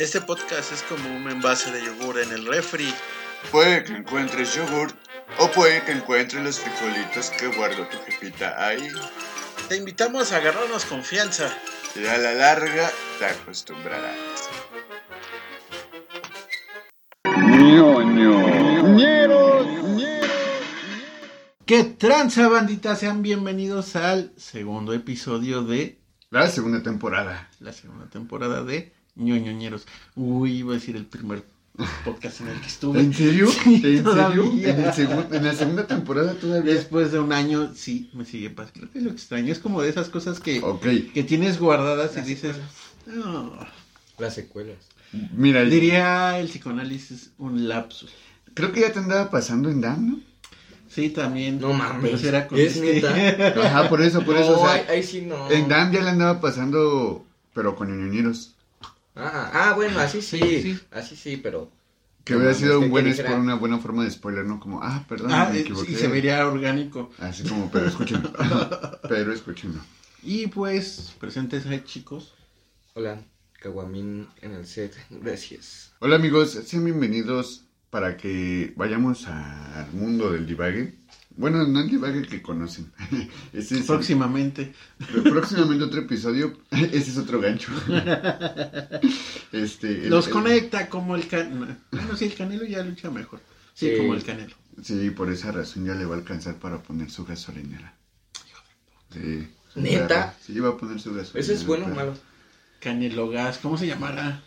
Este podcast es como un envase de yogur en el refri. Puede que encuentres yogur o puede que encuentres los frijolitos que guardó tu jefita ahí. Te invitamos a agarrarnos confianza. Y a la larga te acostumbrarás. ¿Qué tranza, bandita? Sean bienvenidos al segundo episodio de La segunda temporada. la segunda temporada de ñoñoñeros. Uy, iba a decir el primer podcast en el que estuve. ¿En serio? Sí, ¿En serio? ¿En, el segun- en la segunda temporada todavía? Después de un año, sí, me sigue pasando. Creo que lo extraño es como de esas cosas que, que tienes guardadas y dices, "No". Las secuelas. mira, diría el psicoanálisis un lapsus. creo que ya te andaba pasando en DAM, ¿no? Sí, también. No mames, con ¿es este. neta? Ajá, por eso, por eso. no, o sea, ahí, ahí sí no. en DAM ya le andaba pasando, pero con ñoñeros. Ah, ah, bueno, así sí, Sí, sí. Así sí, pero. Que hubiera sido un buen que spo- dijera- una buena forma de spoiler, ¿no? Como, ah, perdón, Ah, me eh, equivoqué. y se vería orgánico. Así como, pero escúchenlo. pero escúchenlo. Y pues, presentes ahí, chicos. Hola, Caguamín en el set. Gracias. Hola amigos, sean bienvenidos para que vayamos al mundo del divague. Bueno, no el divague que conocen. Ese es el- Próximamente. próximamente otro episodio. Ese es otro gancho. Este, el- Los el- conecta como el canelo. Bueno, sí, el canelo ya lucha mejor. Sí, como el canelo. Sí, por esa razón ya le va a alcanzar para poner su gasolinera. Sí. su ¿Neta? Sí, va a poner su gasolinera. ¿Eso es bueno o malo? Canelo Gas, ¿cómo se llamará?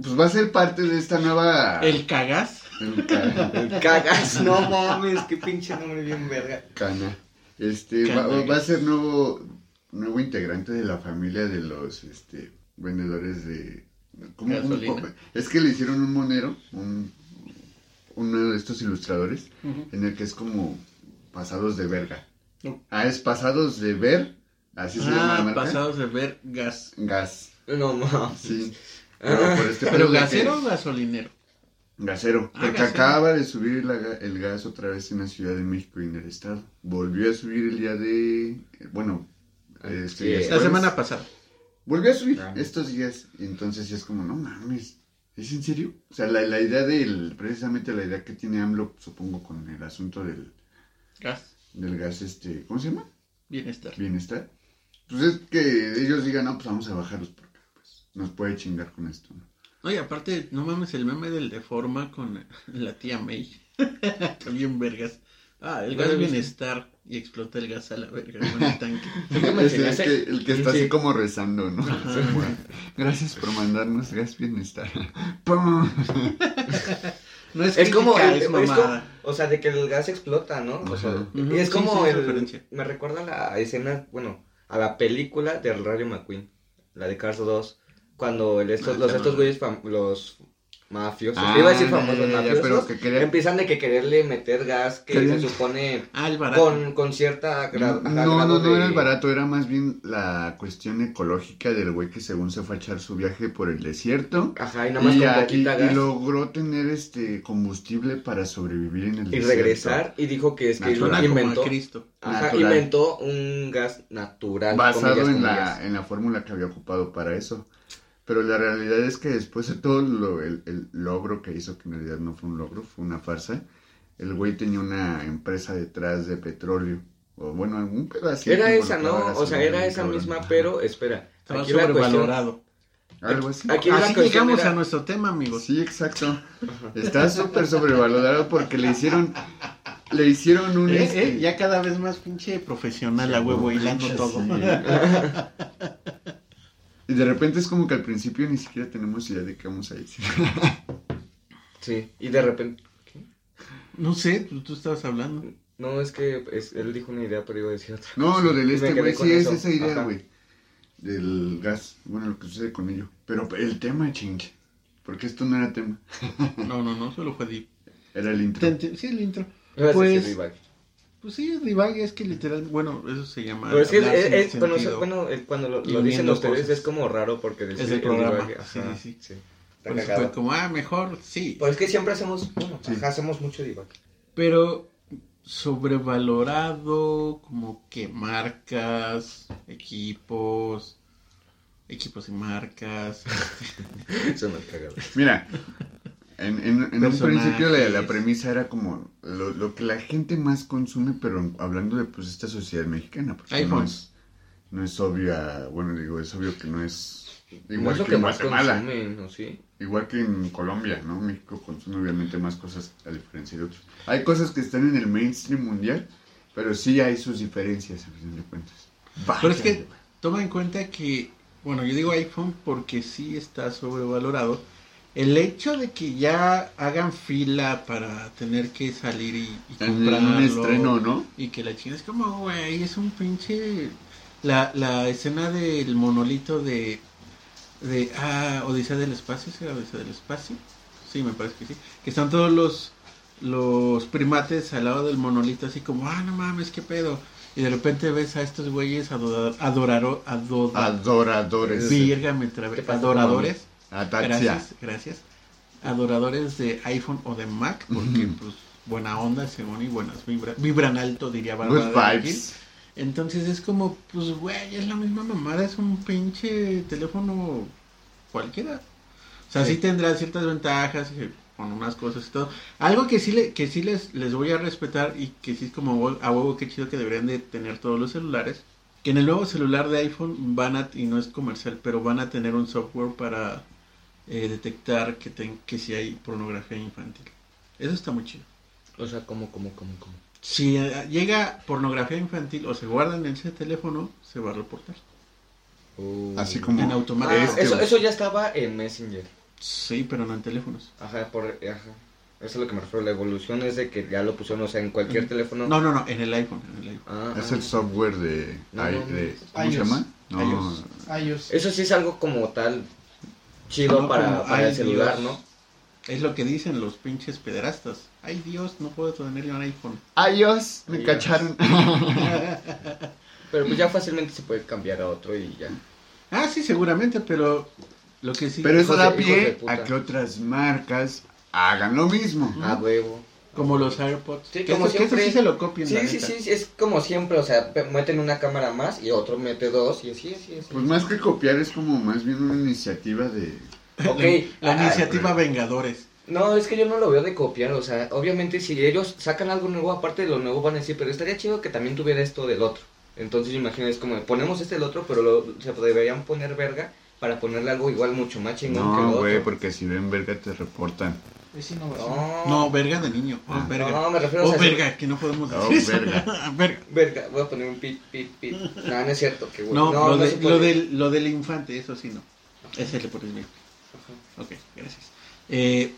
Pues va a ser parte de esta nueva... ¿El Cagas? El Cagas, no mames, qué pinche nombre bien verga. Cana. Este, va, Cana. va a ser nuevo, nuevo integrante de la familia de los este, vendedores de... ¿cómo? Gasolina. Un- es que le hicieron un monero, un, uno de estos ilustradores, en el que es como pasados de verga. No. Ah, es pasados de ver, así se llama la Ah, marca. pasados de ver gas. Gas, No mames. sí. Pero por este ¿Pero que- gasero o gasolinero? Gasero, Ah, porque gasero. acaba de subir la el gas otra vez en la Ciudad de México y en el estado. Volvió a subir el día de... Bueno, este Sí. día La jueves. semana pasada. Volvió a subir Ah. estos días. Y entonces ya es como, no mames, ¿es en serio? O sea, la, la idea del... Precisamente la idea que tiene AMLO, supongo, con el asunto del, Gas. del gas, este... ¿Cómo se llama? Bienestar. Bienestar. Pues es que ellos digan, no, pues vamos a bajarlos porque pues, nos puede chingar con esto, ¿no? Oye, aparte, no mames, el meme del de forma con la tía May. También vergas. Ah, el No gas bienestar y explota el gas a la verga con el tanque. Es el, que, el que está Sí. así como rezando, ¿no? Gracias por mandarnos gas bienestar. ¡Pum! No es, Es como, el- es es como- o sea, de que el gas explota, ¿no? O sea, es como sí, el, me recuerda a la escena, bueno, a la película del Rayo McQueen, la de Cars 2, cuando el estos, Ah, los estos güeyes, los mafiosos, Ah, iba a decir famosos mafiosos, pero que empiezan de que quererle meter gas que Querían- se supone Ah, el barato. con, con cierta gra- No, no, no, era el barato, era más bien la cuestión ecológica del güey que según se fue a echar su viaje por el desierto. Ajá, y nada más y, con a- y- poquita y gas. logró tener este combustible para sobrevivir en el Y desierto. regresar y dijo que es que Natural. Como inventó, Cristo. ajá, inventó un gas natural. basado comillas, en la, en la fórmula que había ocupado para eso. Pero la realidad es que después de todo lo- el, el logro que hizo, que en realidad no fue un logro, fue una farsa, el güey tenía una empresa detrás de petróleo. O bueno, algún pedo así. Era esa, ¿no? O sea, era esa cabrón. misma, pero espera. Estaba Aquí la cuestión, sobrevalorado. Algo así. aquí la Así cuestión llegamos era- a nuestro tema, amigos. Sí, exacto. Está súper sobrevalorado porque le hicieron, le hicieron un... Eh, este- eh, ya cada vez más pinche profesional a huevo hilando Sí. Y de repente es como que al principio ni siquiera tenemos idea de qué vamos a decir. Sí, y de repente... ¿qué? No sé, tú, tú estabas hablando. No, es que es- él dijo una idea, pero iba a decir otra. No, lo del este, güey, sí es esa idea, güey. Del gas, bueno, lo que sucede con ello. Pero el tema, chingue. Porque esto no era tema. No, no, no, solo fue Div. Era el intro. Sí, el intro. Pues-. Pues sí, divague es que literal, bueno, eso se llama. Pero es que es, hablar sin es- es- cuando, sentido. bueno, cuando lo, dicen ustedes cosas. es como raro porque decir Es el programa, divague, sí, ajá, sí, sí. Está Por eso cagado. fue como, ah, mejor, sí. Pues es que siempre hacemos, bueno, Sí. ajá, hacemos mucho divague. Pero sobrevalorado, como que marcas, equipos. equipos y marcas. Eso me cagado. Mira, en, en, en un principio la, la premisa era como lo, lo que la gente más consume, pero hablando de pues esta sociedad mexicana, porque no iPhone. es, no es obvia, bueno digo, es obvio que no es No igual es lo que, que en más Guatemala, consumen, ¿no? Sí. igual que en Colombia, ¿no? México consume obviamente más cosas a diferencia de otros. Hay cosas que están en el mainstream mundial, pero sí hay sus diferencias a fin de cuentas. Pero es que toma en cuenta que, bueno, yo digo iPhone porque sí está sobrevalorado. El hecho de que ya hagan fila para tener que salir y, y comprarlo. un estreno, ¿no? Y que la china es como, güey, es un pinche... La, la escena del monolito de... de ah, Odisea del Espacio, ¿sí? Odisea del Espacio. Sí, me parece que sí. Que están todos los, los primates al lado del monolito así como, ah, no mames, qué pedo. Y de repente ves a estos güeyes adora- adoraro, ado- Adoradores. Virga, me trabé. ¿Qué pasa, Adoradores. Ataxia. Gracias, gracias. Adoradores de iPhone o de Mac, porque pues buena onda, según y buenas. Vibran alto, diría Bárbara vibes. Entonces es como, pues güey, es la misma mamada, es un pinche teléfono cualquiera. O sea, sí, Sí. tendrá ciertas ventajas eh, con unas cosas y todo. Algo que sí, le, que sí les, les voy a respetar y que sí es como a huevo que chido que deberían de tener todos los celulares. Que en el nuevo celular de iPhone van a, y no es comercial, pero van a tener un software para eh, detectar que, ten- que si hay pornografía infantil. Eso está muy chido. O sea, ¿cómo, cómo, cómo, cómo? Si eh, llega pornografía infantil o se guarda en ese teléfono, se va a reportar. Uh. Así como En automático. Ah, este, eso, eso ya estaba en Messenger. Sí, pero no en teléfonos. Ajá, por, ajá. Eso es lo que me refiero. La evolución es de que ya lo pusieron, o sea, en cualquier teléfono. No, no, no, en el iPhone. En el iPhone. Ah, es ah. el software de, No, ay, no, de- no. ¿cómo se iOS. llama? No, iOS. iOS. Eso sí es algo como tal chido No, para, para ay, celular, Dios. ¿no? Es lo que dicen los pinches pederastas. Ay Dios, no puedo tener un iPhone. iOS, me iOS. cacharon. Pero pues ya fácilmente se puede cambiar a otro y ya. ah, sí, seguramente, pero lo que sí. Pero eso da pie a que otras marcas hagan lo mismo. A huevo. Como los AirPods. Sí, que como eso, que eso siempre. sí se lo copien. Sí, la sí, neta. sí, sí, es como siempre, o sea, meten una cámara más y otro mete dos y así, así, así. Pues más que copiar es como más bien una iniciativa de... Ok, La, la iniciativa Vengadores. No, es que yo no lo veo de copiar, o sea, obviamente si ellos sacan algo nuevo, aparte de lo nuevo van a decir, pero estaría chido que también tuviera esto del otro. Entonces imagínate, es como, ponemos este del otro, pero lo, se deberían poner verga para ponerle algo igual mucho más chingón que No, lo güey, otro. porque si ven verga te reportan. No, No, verga de niño. Oh, Ah. verga. no, me refiero Oh, si- verga, que no podemos Oh, decir eso. verga. verga. verga, voy a poner un pip, pip, pip. No, no es cierto, que güey. No, lo, de- lo, del, lo del infante, eso sí no. Ese le pones bien. Ok, gracias. Eh,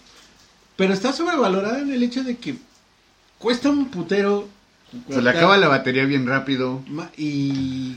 pero está sobrevalorada en el hecho de que cuesta un putero. Se le acaba la batería bien rápido. Y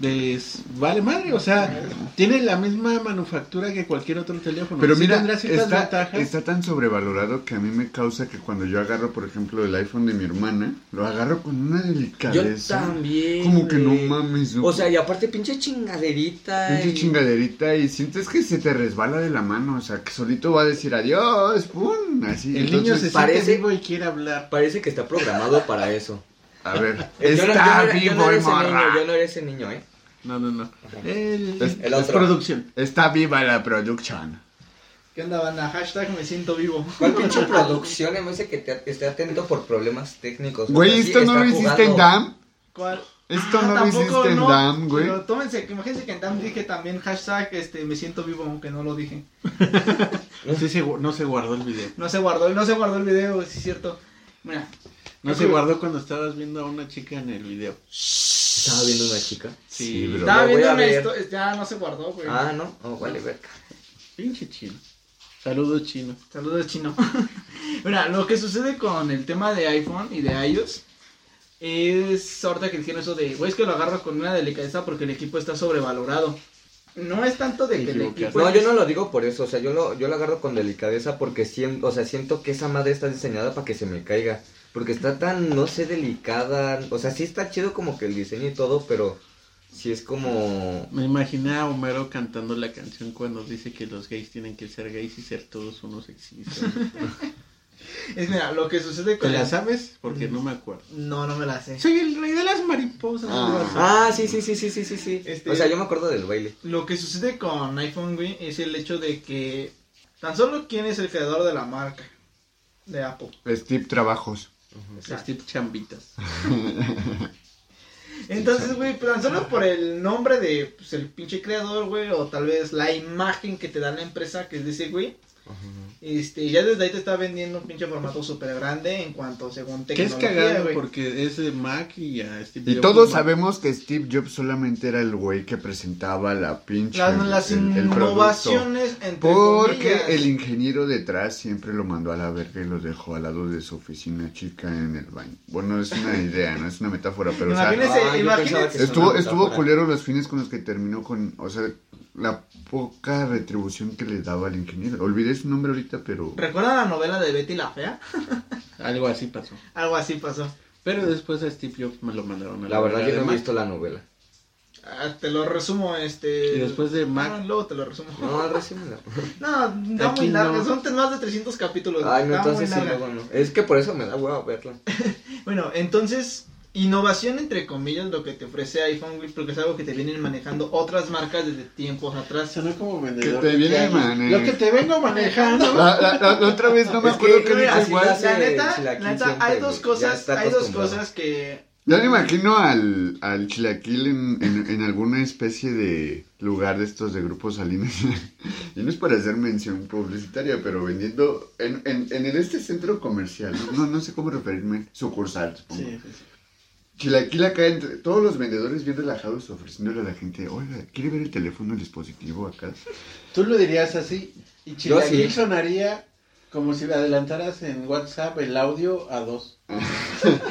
des- vale madre, o sea, tiene la misma manufactura que cualquier otro teléfono. Pero Sí mira, está, ventajas. está tan sobrevalorado que a mí me causa que cuando yo agarro, por ejemplo, el iPhone de mi hermana, lo agarro con una Yo delicadeza. también. Como que no mames. no. O sea, y aparte pinche chingaderita. Pinche y- chingaderita y sientes que se te resbala de la mano, o sea, que solito va a decir adiós, pum, así. el niño se parece- siente vivo y quiere hablar. Parece que está programado para eso. A ver, no- no está vivo no niño, morra. yo no era ese niño, ¿eh? No, no, no. El, Es- el es otro. producción. Está viva la producción. ¿Qué onda, banda? Hashtag me siento vivo. ¿Cuál pinche producción? Me dice que te, esté atento por problemas técnicos. Güey, sí, esto no lo hiciste en. DAM. ¿Cuál? Esto Ah, no lo hiciste en no, DAM, güey. Pero tómense, que imagínense que en DAM dije también hashtag este, me siento vivo, aunque no lo dije. Sí se no se guardó el video. No se guardó, no se guardó el video, sí es cierto. Mira, No se guardó cuando estabas viendo a una chica en el video. Estaba viendo una chica. Sí, Sí, bro. estaba viendo una esto, ya no se guardó, güey. Ah, no. Oh, vale, verga. Pinche chino. Saludos chino. Saludos, chino. Mira, lo que sucede con el tema de iPhone y de iOS es ahorita que dijeron eso de, güey, es que lo agarro con una delicadeza porque el equipo está sobrevalorado. No es tanto de que el equipo. No, es- yo no lo digo por eso, o sea, yo lo, yo lo agarro con delicadeza porque siento, o sea, siento que esa madre está diseñada para que se me caiga. Porque está tan, no sé, delicada. O sea, sí está chido como que el diseño y todo, pero sí es como... Me imaginé a Homero cantando la canción cuando dice que los gays tienen que ser gays y ser todos unos exhibicionistas. Es mira, lo que sucede ¿Te con la sabes? Porque no me acuerdo. No, no me la sé. Soy el rey de las mariposas. Ah. Ah, sí, sí, sí, sí, sí, sí, sí. Este- O sea, yo me acuerdo del baile. Lo que sucede con iPhone, güey, es el hecho de que tan solo quién es el creador de la marca de Apple. Steve Trabajos. Steve Chambitas. Entonces, güey, tan solo por el nombre de pues, el pinche creador, güey, o tal vez la imagen que te da la empresa, que es de ese güey, este, ya desde ahí te está vendiendo un pinche formato súper grande en cuanto según Que es cagado porque es de Mac y a Steve Y Jobs todos no- sabemos que Steve Jobs solamente era el güey que presentaba la pinche. Las, las el- el innovaciones, entre Porque comillas. el ingeniero detrás siempre lo mandó a la verga y lo dejó al lado de su oficina chica en el baño. Bueno, es una idea, no es una metáfora, pero o sea, Imagínese, Ah, estuvo, estuvo culero los fines con los que terminó con, o sea, la poca retribución que le daba al ingeniero. Olvidé su nombre ahorita, pero ¿Recuerdan la novela de Betty la Fea? Algo así pasó. Algo así pasó. Pero después a Steve Jobs me lo mandaron a La verdad, yo no he visto la novela. Ah, te lo resumo, este... Y después de Mac- Ah, luego te lo resumo. No, resímela. No, está Aquí muy larga, no. son más de 300 capítulos. Ay, no, entonces sí, no. Es que por eso me da hueva verla. Bueno, entonces, innovación entre comillas lo que te ofrece iPhone, güey, porque es algo que te vienen manejando otras marcas desde tiempos atrás. Sonó como vendedor. Que te de viene tianguis. manejando. Lo que te vengo manejando. la, la- la- la otra vez no me Es acuerdo que qué mira, dijo así igual. la neta, hay dos cosas, hay dos cosas que... Ya me imagino al, al chilaquil en, en, en alguna especie de lugar de estos de grupos salinas. y no es para hacer mención publicitaria, pero vendiendo en, en, en este centro comercial. No, no, no sé cómo referirme. Sucursal, supongo. Sí, sí, sí. Chilaquil acá, entre todos los vendedores bien relajados ofreciéndole a la gente, oiga, ¿quiere ver el teléfono, el dispositivo acá? Tú lo dirías así. Y Yo Chilaquil sí. sonaría como si adelantaras en WhatsApp el audio a dos.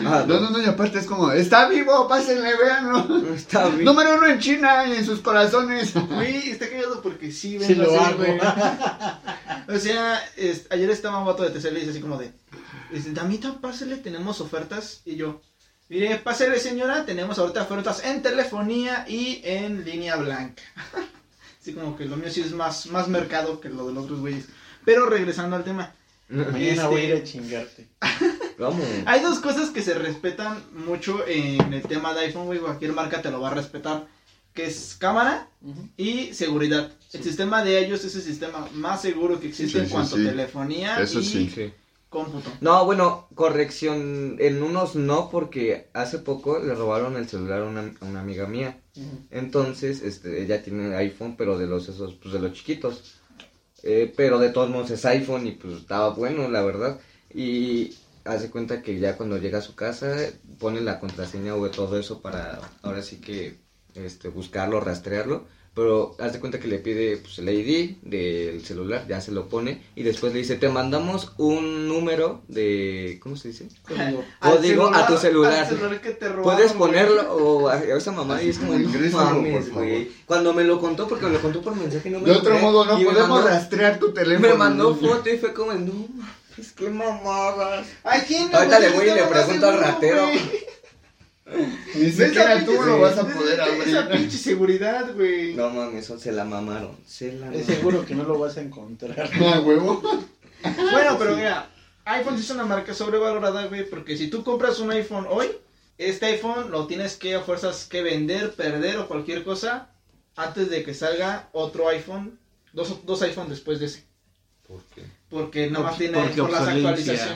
Ah, No, no, no, y aparte es como, está vivo, pásenle, véanlo. Está bien. Número uno en China y en sus corazones. Güey, está cagado porque sí, Sí vengo lo hago. O sea, es- ayer estaba un vato de TCL y dice así como de, dice, Damita, pásele, tenemos ofertas. Y yo, mire, pásele señora, tenemos ahorita ofertas en telefonía y en línea blanca. Así como que lo mío sí es más, más mercado que lo de los otros güeyes. Pero regresando al tema, Mañana Este- voy a ir a chingarte. Vamos. hay dos cosas que se respetan mucho en el tema de iPhone, güey, cualquier marca te lo va a respetar, que es cámara y seguridad. El sistema de ellos es el sistema más seguro que existe Sí, en sí, cuanto sí. a telefonía Eso y sí. Sí. Cómputo. No, bueno, corrección. En unos no, porque hace poco le robaron el celular a una, a una amiga mía. Entonces, este, ella tiene iPhone, pero de los esos, pues de los chiquitos. Eh, pero de todos modos es iPhone y pues estaba bueno, la verdad. Y hace cuenta que ya cuando llega a su casa pone la contraseña o todo eso para ahora sí que este buscarlo, rastrearlo. Pero hace cuenta que le pide pues, el ID del celular, ya se lo pone y después le dice, te mandamos un número de, ¿cómo se dice? Código. A tu celular. al celular que te robaron, Puedes güey. ponerlo o a, a esa mamá y es como, no mames, güey. Cuando me lo contó, porque me lo contó por mensaje, no me De lo otro creé, modo, no y podemos mandó- rastrear tu teléfono. Me mandó foto y fue como, no mames, qué mamadas. Ay, ¿quién Ahorita le voy y le pregunto al ratero. güey. Ni Esa siquiera tú pinche- lo vas a esa- poder Esa abrir. pinche seguridad, güey. No mames, eso se la mamaron. Se la Es mamaron. seguro que no lo vas a encontrar. Ah, huevo. Bueno, pero mira, iPhone sí es una marca sobrevalorada, güey, porque si tú compras un iPhone hoy, este iPhone lo tienes que a fuerzas que vender, perder o cualquier cosa antes de que salga otro iPhone, dos, dos iPhone después de ese. ¿Por qué? Porque nada más tiene por las obsolencia.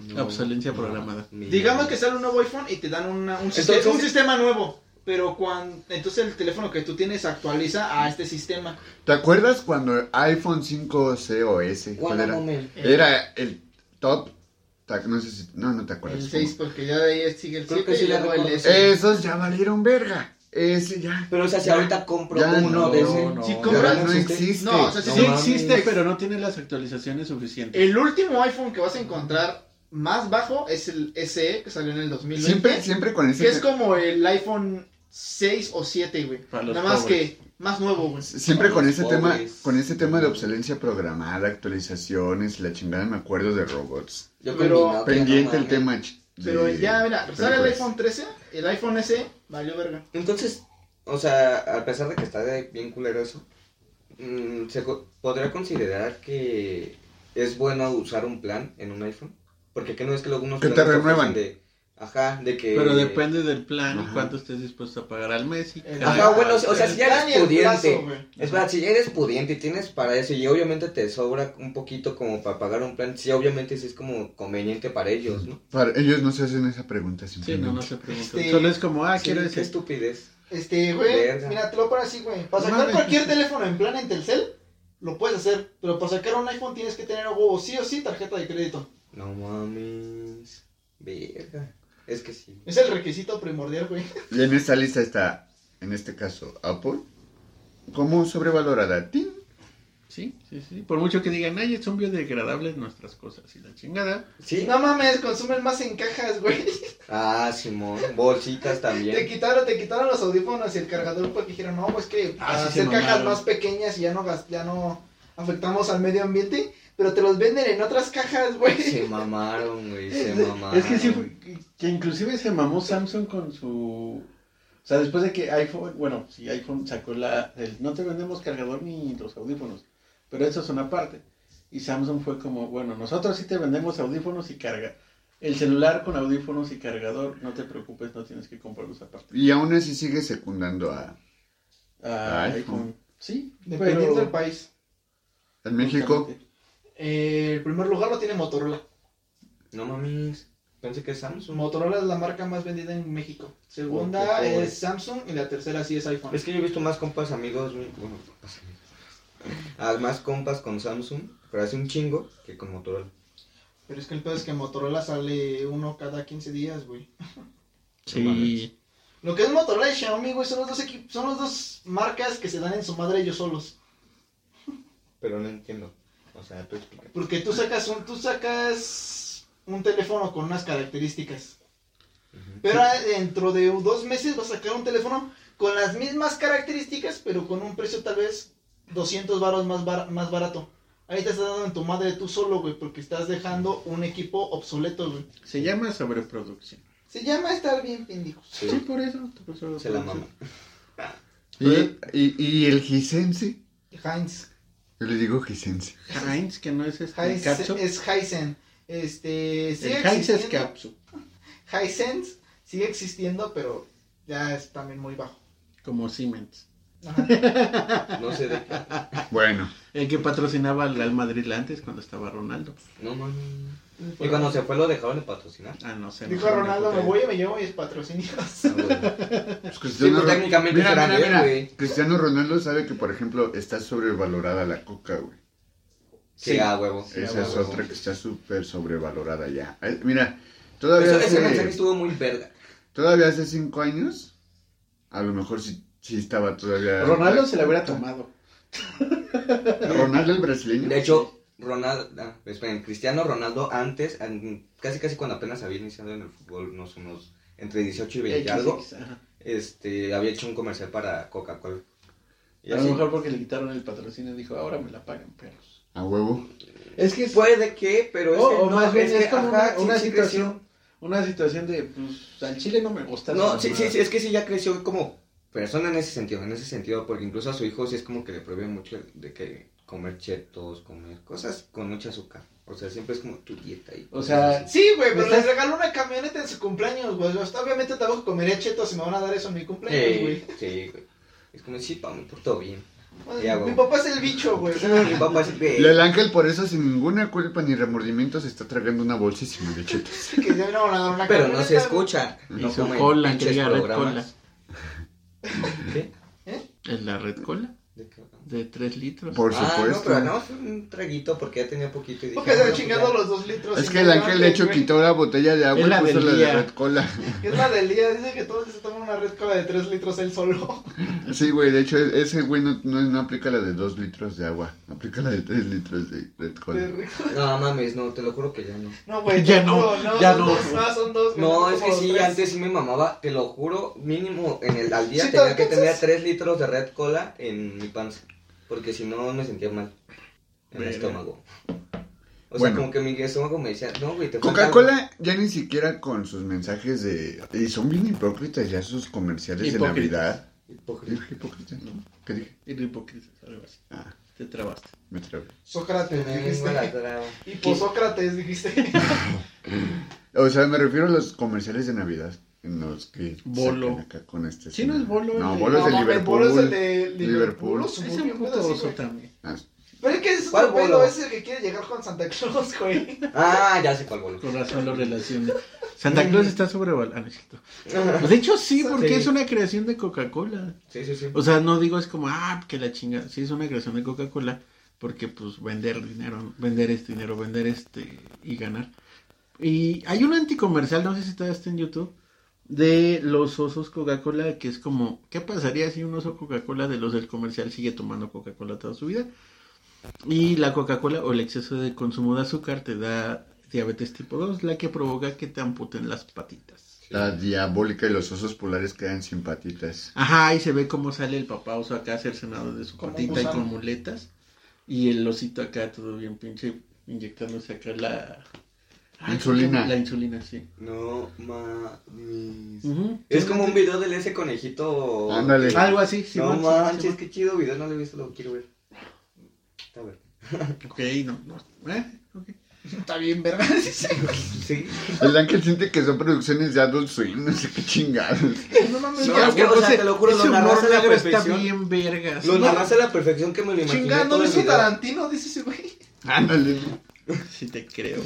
Actualizaciones. Obsolencia programada. Digamos que sale un nuevo iPhone y te dan una- un, sistema, Entonces- un sistema nuevo. Pero cuando entonces el teléfono que tú tienes actualiza a este sistema. ¿Te acuerdas cuando iPhone 5C o S? ¿Cuál era? Era el top. No sé si. No, no te acuerdas. El 6, porque ya de ahí sigue el Creo 7 que sí y la luego el. S. Esos ya valieron verga. Ese ya. Pero o sea, si ahorita compro Ya uno no, de ese. no. Si Ya compras- no existe. No, o sea, si No Sí existe, pero no tiene las actualizaciones suficientes. El último iPhone que vas a encontrar más bajo es el SE que salió en el 2020. Siempre, siempre con ese. Que es como el iPhone 6 o 7, güey. Nada más pobres. que más nuevo, güey. Siempre con ese tema, con ese tema de obsolencia programada, actualizaciones, la chingada me acuerdo de robots. Yo Pero- Pendiente no el tema. ch- Pero de- ya, mira, sale el iPhone 13, el iPhone SE, valió verga. Entonces, o sea, a pesar de que está de- bien culero eso, mm, se podría considerar que ¿es bueno usar un plan en un iPhone? Porque que no es que luego unos Que te renuevan. De, ajá, de que... Pero depende del plan y cuánto estés dispuesto a pagar al mes. Y cada- Ajá, bueno, o sea, si ya eres el plazo, pudiente. güey. Es verdad, si eres pudiente y tienes para eso y obviamente te sobra un poquito como para pagar un plan, sí, obviamente sí es como conveniente para ellos, ¿no? Para, ellos no se hacen esa pregunta Sí, simplemente. no, no se pregunta. Este, Solo es como, ah, Sí, quiero qué ese. estupidez. Este, güey, Verga. mira, te lo pongo así, güey. Para No sacar cualquier teléfono en plan en Telcel, lo puedes hacer. Pero para sacar un iPhone tienes que tener a huevo sí o sí tarjeta de crédito. No mames. Verga. Es que sí. Es el requisito primordial, güey. Y en esta lista está, en este caso, Apple, como sobrevalorada. ¡Tin! Sí, sí, sí. Por mucho que digan, ay, son biodegradables nuestras cosas y la chingada. ¿Sí? No mames, consumen más en cajas, güey. Ah, Simón. Bolsitas Te también. quitaron, te quitaron los audífonos y el cargador porque dijeron, no, pues que Ah, sí hacer cajas mamaron. más pequeñas y ya no, ya no afectamos al medio ambiente, pero te los venden en otras cajas, güey. Se mamaron, güey. Se mamaron. Es que sí, que, inclusive se mamó Samsung con su... O sea, después de que iPhone, bueno, sí, iPhone sacó la... El, no te vendemos cargador ni los audífonos, pero eso es una parte. Y Samsung fue como, bueno, nosotros sí te vendemos audífonos y carga. El celular con audífonos y cargador, no te preocupes, no tienes que comprarlos aparte. Y aún así sigue secundando a... Ah, iPhone. iPhone. Sí, Dependiendo pero- del país. En México, justamente. Eh, el primer lugar lo tiene Motorola. No mames. Pensé que es Samsung. Motorola es la marca más vendida en México. Segunda Oh, es Samsung y la tercera sí es iPhone. Es que yo he visto más compas amigos, bueno. Ah, más compas con Samsung, pero hace un chingo que con Motorola. Pero es que el pedo es que Motorola sale uno cada 15 días, güey. Sí. Lo que es Motorola y Xiaomi, güey, son los dos equipos, son los dos marcas que se dan en su madre ellos solos. Pero no entiendo. O sea, tú explica. Porque tú sacas un, tú sacas un teléfono con unas características. Pero dentro de dos meses vas a sacar un teléfono con las mismas características, pero con un precio tal vez 200 baros más, bar- más barato. Ahí te estás dando en tu madre tú solo, güey, porque estás dejando un equipo obsoleto, güey. Se llama sobreproducción. Se llama estar bien pendejos. Sí, Sí, por eso. se la mama. y, y, y el Hisense, Heinz. Yo le digo Hisense. Heinz, que no es este Heinz es Heisen. Este, sigue El Heinz es. Capsule. Hisense sigue existiendo, pero ya es también muy bajo. Como Siemens. Ajá. No sé de qué. Bueno, El que patrocinaba al Real Madrid antes cuando estaba Ronaldo. No mames. Y cuando se fue lo dejaron de patrocinar. Ah, no sé. no Dijo sé, Ronaldo, no me voy y me llevo mis patrocinios. Ah, güey. pues Sí, Cristiano, pues, técnicamente mira, mira, güey. Cristiano Ronaldo sabe que, por ejemplo, está sobrevalorada la coca, güey. Sí, a huevo. Sí, Esa a es huevo. otra que está súper sobrevalorada ya. Eh, Mira, todavía Eso- ese mensaje hace, estuvo muy verga. todavía hace cinco años, a lo mejor sí, sí estaba todavía... Ronaldo se la hubiera tomado. Ronaldo el brasileño. De hecho, Ronaldo, ah, esperen, Cristiano Ronaldo antes, an- casi casi cuando apenas había iniciado en el fútbol, unos, unos entre 18 y 20 X, algo, X, ajá. este, había hecho un comercial para Coca-Cola. Y A lo mejor porque le quitaron el patrocinio dijo, ahora me la pagan perros. A huevo. Es que es, puede que, pero es o, que o no, más bien es, es, que, como ajá, una, sí, una sí situación, una situación de, pues, al chile no me gusta. No, sí, sí, es que sí ya creció como persona en ese sentido, en ese sentido, porque incluso a su hijo sí es como que le prohíbe mucho de que comer chetos, comer cosas con mucho azúcar. O sea, siempre es como tu dieta y O sea, así. Sí, güey, pero ¿Me estás- les regaló una camioneta en su cumpleaños, güey. O sea, obviamente tampoco comería chetos y me van a dar eso en mi cumpleaños, güey. Sí, sí, güey. Es como, sí, pa, me porto bien. Ya, Mi papá es el bicho, güey. Mi papá es Y el ángel por eso sin ninguna culpa ni remordimiento se está tragando una bolsísima de chetos. que ya una Pero no se escucha. Y No su cola, que red programas. ¿Qué? Es la red cola ¿De qué? De 3 litros. Por Ah, no, supuesto. pero no, fue un traguito porque ya tenía poquito y dije. Porque se ah, han no, chingado pues los dos litros. Es que el ángel de hecho güey. quitó la botella de agua Es y puso la de día. red cola. Es la del día, dice que todos se toman una red cola de 3 litros él solo. Sí, güey, de hecho ese güey no, no, no aplica la de 2 litros de agua, aplica la de 3 litros de red cola. No mames, no, te lo juro que ya no. No, güey, Ya no, juro, ya son no. Dos, no, son dos. No, es que sí, tres. antes sí me mamaba, te lo juro, mínimo en el al día ¿Sí te tenía que tener 3 litros de red cola en mi panza. Porque si no me sentía mal en el estómago. O sea, como que mi estómago me decía, no, güey, te falta algo". Coca-Cola ya ni siquiera con sus mensajes de... Y son bien hipócritas ya sus comerciales de Hipócritas. Navidad. Hipócrita. ¿Dije hipócritas? ¿Qué dije? Hipócritas, algo así. Ah. Te trabaste. Me trabé. Sócrates, Me dijiste. traba. Y por Sócrates, dijiste. O sea, me refiero a los comerciales de Navidad. En los que Bolo. acá con este. Sí, no es Bolo, No, Bolo es de No, Liverpool. Bolo es el de Liverpool. Es un puto así, oso güey. también. Ah, Pero es que es ¿Cuál otro pedo, Bolo? es el que quiere llegar con Santa Claus, güey. Ah, ya sé cuál bolo. Con razón lo relaciono. Santa Claus está sobrevalorado. Ah. Pues de hecho sí, porque Sí. es una creación de Coca-Cola. Sí, sí, sí. O sea, no digo es como, ah, que la chinga. Sí, es una creación de Coca-Cola. Porque, pues, vender dinero, vender este dinero, vender este y ganar. Y hay un anticomercial, no sé si todavía está en YouTube, de los osos Coca-Cola, que es como, ¿qué pasaría si un oso Coca-Cola de los del comercial sigue tomando Coca-Cola toda su vida? Y la Coca-Cola o el exceso de consumo de azúcar te da diabetes tipo 2, la que provoca que te amputen las patitas. La diabólica y los osos polares quedan sin patitas. Ajá, y se ve cómo sale el papá oso acá cercenado de su patita y con muletas. Y el osito acá todo bien pinche inyectándose acá la... Ay, Insulina. La insulina, sí. No mames. Ujú. Es como un video del ese conejito. Ándale. Algo así, sí. no sí, manches, sí, qué chido video, no lo he visto, lo quiero ver. Está bien. Ok, no, no. ¿Eh? Ok. Está bien, verga. dice. Sí. El ángel siente que son producciones de Adult Swim, no sé qué chingados. No mames, No, es que, o sea, te lo juro, lo narras a la negro está perfección. bien vergas. Lo No, narras a la perfección que me lo imaginé. Chingada, ¿no video. Tarantino? Dice ese güey. Ándale. Sí te creo.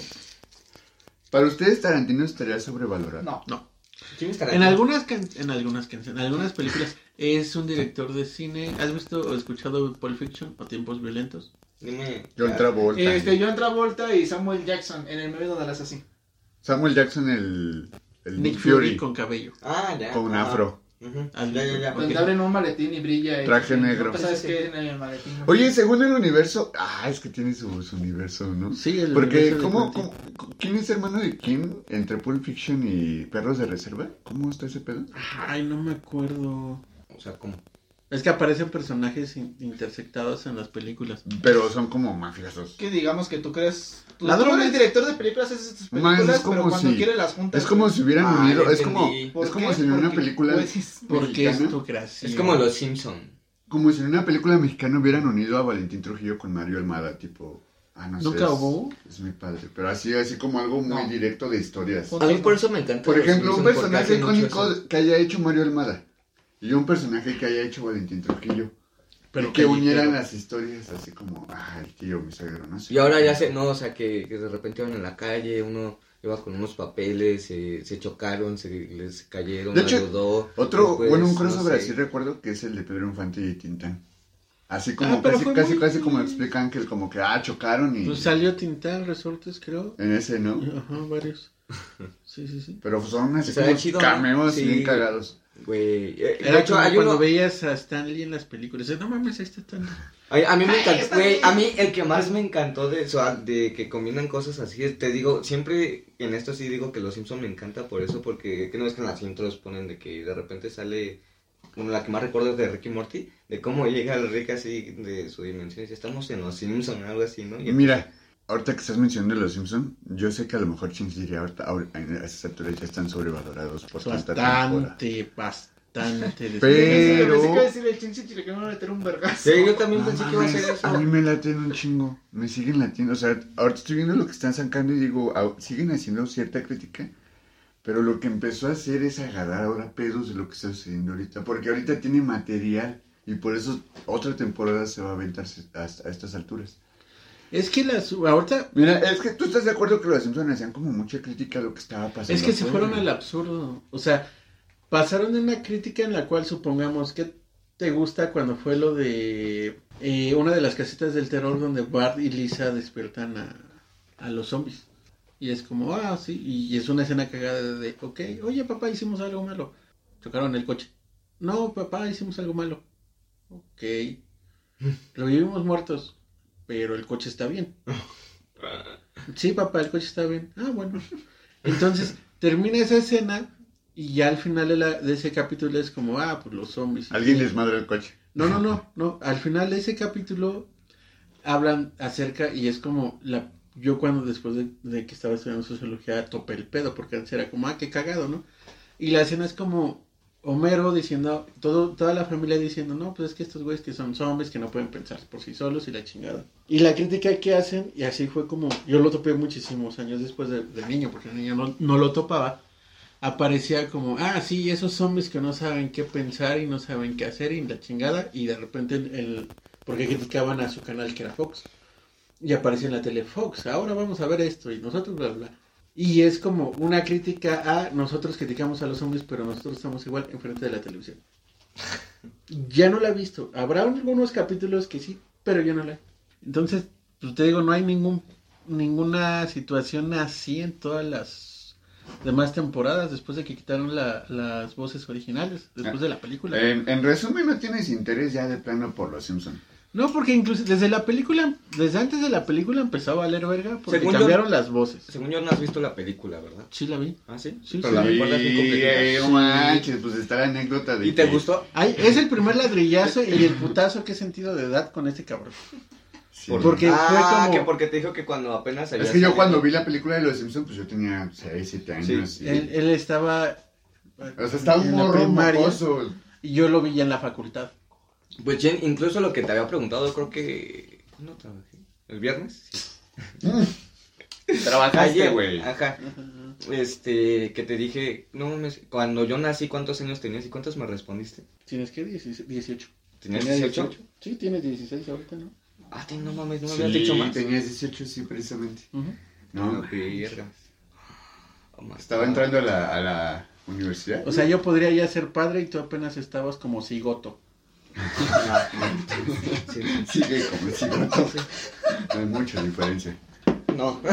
Para ustedes, Tarantino estaría sobrevalorado. No. No. ¿Quién es En Tarantino? algunas, can- en algunas canciones, en algunas películas, es un director de cine. ¿Has visto o escuchado Pulp Fiction o Tiempos Violentos? Dime. John Travolta. Este, John Travolta y Samuel Jackson en el meme donde las así. Samuel Jackson, el, el Nick Nick Fury Fury, con cabello. Ah, ya. con un ajá. afro. Ujú. Ya, ya, ya. ok. Donde abren un maletín y brilla. y- Traje y negro. nunca sabes Sí, qué sí. hay en el maletín. Oye, según el universo. Ah, es que tiene su, su universo, ¿no? Sí, el Porque, ¿cómo, cómo- quién es hermano de quién entre Pulp Fiction y Perros de Reserva? ¿Cómo está ese pedo? Ay, no me acuerdo. O sea, ¿cómo? Es que aparecen personajes in- intersectados en las películas. Pero son como mafiosos. Que digamos que tú crees. Tú, La tú droga el es- director de películas haces estas Man, películas, es como pero cuando si- quiere las juntas. Es como si hubieran Ah, unido. Es como, entendí. ¿Por es como si en una película Porque es tu creación. Es como los Simpson. Como si en una película mexicana hubieran unido a Valentín Trujillo con Mario Almada, tipo. Ah, no sé. ¿Nunca es- hubo? Es mi padre. Pero así, así como algo muy No. directo de historias. A mí por eso me encanta. Por ejemplo, un personaje icónico que haya hecho Mario Almada. Y un personaje que haya hecho Valentín Trujillo. Pero que callejero. unieran las historias así como, ah, el tío, mi suegro, no sé. Y ahora ya se, no, o sea, que, que de repente iban en la calle, uno iba con unos papeles, se, se chocaron, se les cayeron, De hecho, ayudó. Otro, después, bueno, un no crossover sé. así recuerdo que es el de Pedro Infante y Tintán. Así como Ah, pero casi, casi, muy- casi como explican que como que, ah, chocaron y... Pues salió Tintán, Resortes, creo. En ese, ¿no? Ajá, varios. Sí, sí, sí. Pero son así Estaría como chido, ¿no? cameos Sí. bien cagados. Güey, eh, de Era hecho, como cuando uno, veías a Stanley en las películas. No mames, ahí está Stanley. a, a mí me encantó, güey, a mí el que más me encantó de eso, de que combinan cosas así, es- te digo, siempre en esto sí digo que los Simpson me encanta por eso, porque que no es que en las intros ponen de que de repente sale, bueno, la que más recuerdo es de Ricky Morty, de cómo llega el Rick así de su dimensión, y dice, estamos en los Simpson, algo así, ¿no? Y mira, ahorita que estás mencionando los Simpson, yo sé que a lo mejor Chins diría ahorita, ahora, en esas alturas ya están sobrevalorados por tanta temporada. Bastante, bastante. Pero- Pensé que iba a decir el chinche chile que me va a meter un vergazo. Sí, yo también No pensé que iba a ser eso. A mí me laten un chingo. Me siguen latiendo. O sea, ahorita estoy viendo lo que están sacando y digo, siguen haciendo cierta crítica. Pero lo que empezó a hacer es agarrar ahora pedos de lo que está sucediendo ahorita. Porque ahorita tiene material. Y por eso otra temporada se va a aventar a estas alturas. Es que las. Ahorita. Mira, es que tú estás de acuerdo que los Simpsons hacían como mucha crítica a lo que estaba pasando. Es que se fueron al absurdo. O sea, pasaron de una crítica en la cual supongamos que te gusta cuando fue lo de eh, una de las casitas del terror donde Bart y Lisa despiertan a, a los zombies. Y es como, ah, sí, y es una escena cagada de, de, ok, oye papá, hicimos algo malo. Chocaron el coche. No, papá, hicimos algo malo. Ok. Revivimos muertos, pero el coche está bien. Sí, papá, el coche está bien. Ah, bueno. Entonces, termina esa escena y ya al final de, la- de ese capítulo es como, ah, pues los zombies. Alguien les madra el coche. No, no, no, no. Al final de ese capítulo hablan acerca y es como la yo cuando después de, de que estaba estudiando sociología topé el pedo porque antes era como, ah, qué cagado, ¿no? Y la escena es como Homero diciendo, todo, toda la familia diciendo, no, pues es que estos güeyes que son zombies, que no pueden pensar por sí solos y la chingada. Y la crítica que hacen, y así fue como, yo lo topé muchísimos años después de, de niño, porque de niño no, no lo topaba, aparecía como, ah, sí, esos zombies que no saben qué pensar y no saben qué hacer y la chingada, y de repente el, el- porque criticaban a su canal que era Fox. Y apareció en la tele Fox, ahora vamos a ver esto, y nosotros bla, bla. Y es como una crítica a nosotros criticamos a los zombies, pero nosotros estamos igual enfrente de la televisión. Ya no la he visto. Habrá algunos capítulos que sí, pero yo no la he. Entonces, pues te digo, no hay ningún ninguna situación así en todas las demás temporadas después de que quitaron la- las voces originales, después de la película. En, en resumen, no tienes interés ya de plano por los Simpsons. No, porque incluso desde la película, desde antes de la película empezó a valer verga porque Según yo- cambiaron las voces. Según yo no has visto la película, ¿verdad? Sí la vi. ¿Ah, sí? Sí, Pero sí. la recuerdas bien completita. eh, no manches, pues está la anécdota de ¿Y te gustó? Ay, es el primer ladrillazo y el putazo que he sentido de edad con este cabrón. Sí. Porque fue ah, como- que porque te dijo que cuando apenas había Es que yo salido- cuando vi la película de los Simpsons, pues yo tenía 6, 7 años. y- Él, él estaba O sea, estaba un en la morro mocoso. y yo lo vi ya en la facultad. Pues Jen, incluso lo que te había preguntado, creo que... ¿Cuándo trabajé? ¿El viernes? Sí. Trabajaste, Ayer, güey. Ajá. Este, que te dije, no mames, cuando yo nací, ¿cuántos años tenías y cuántos me respondiste? ¿Tienes qué? 16, 18. ¿Tenías ¿Tenía 18? Sí, tienes 16 ahorita, ¿no? Ah, no mames, no me Sí, habías dicho más. tenías 18, sí, precisamente. Ujú. No, No, verga. Oh, my estaba God. entrando a la, a la universidad. O sea, yo podría ya ser padre y tú apenas estabas como cigoto. Sigue como sigo. No hay mucha diferencia. No.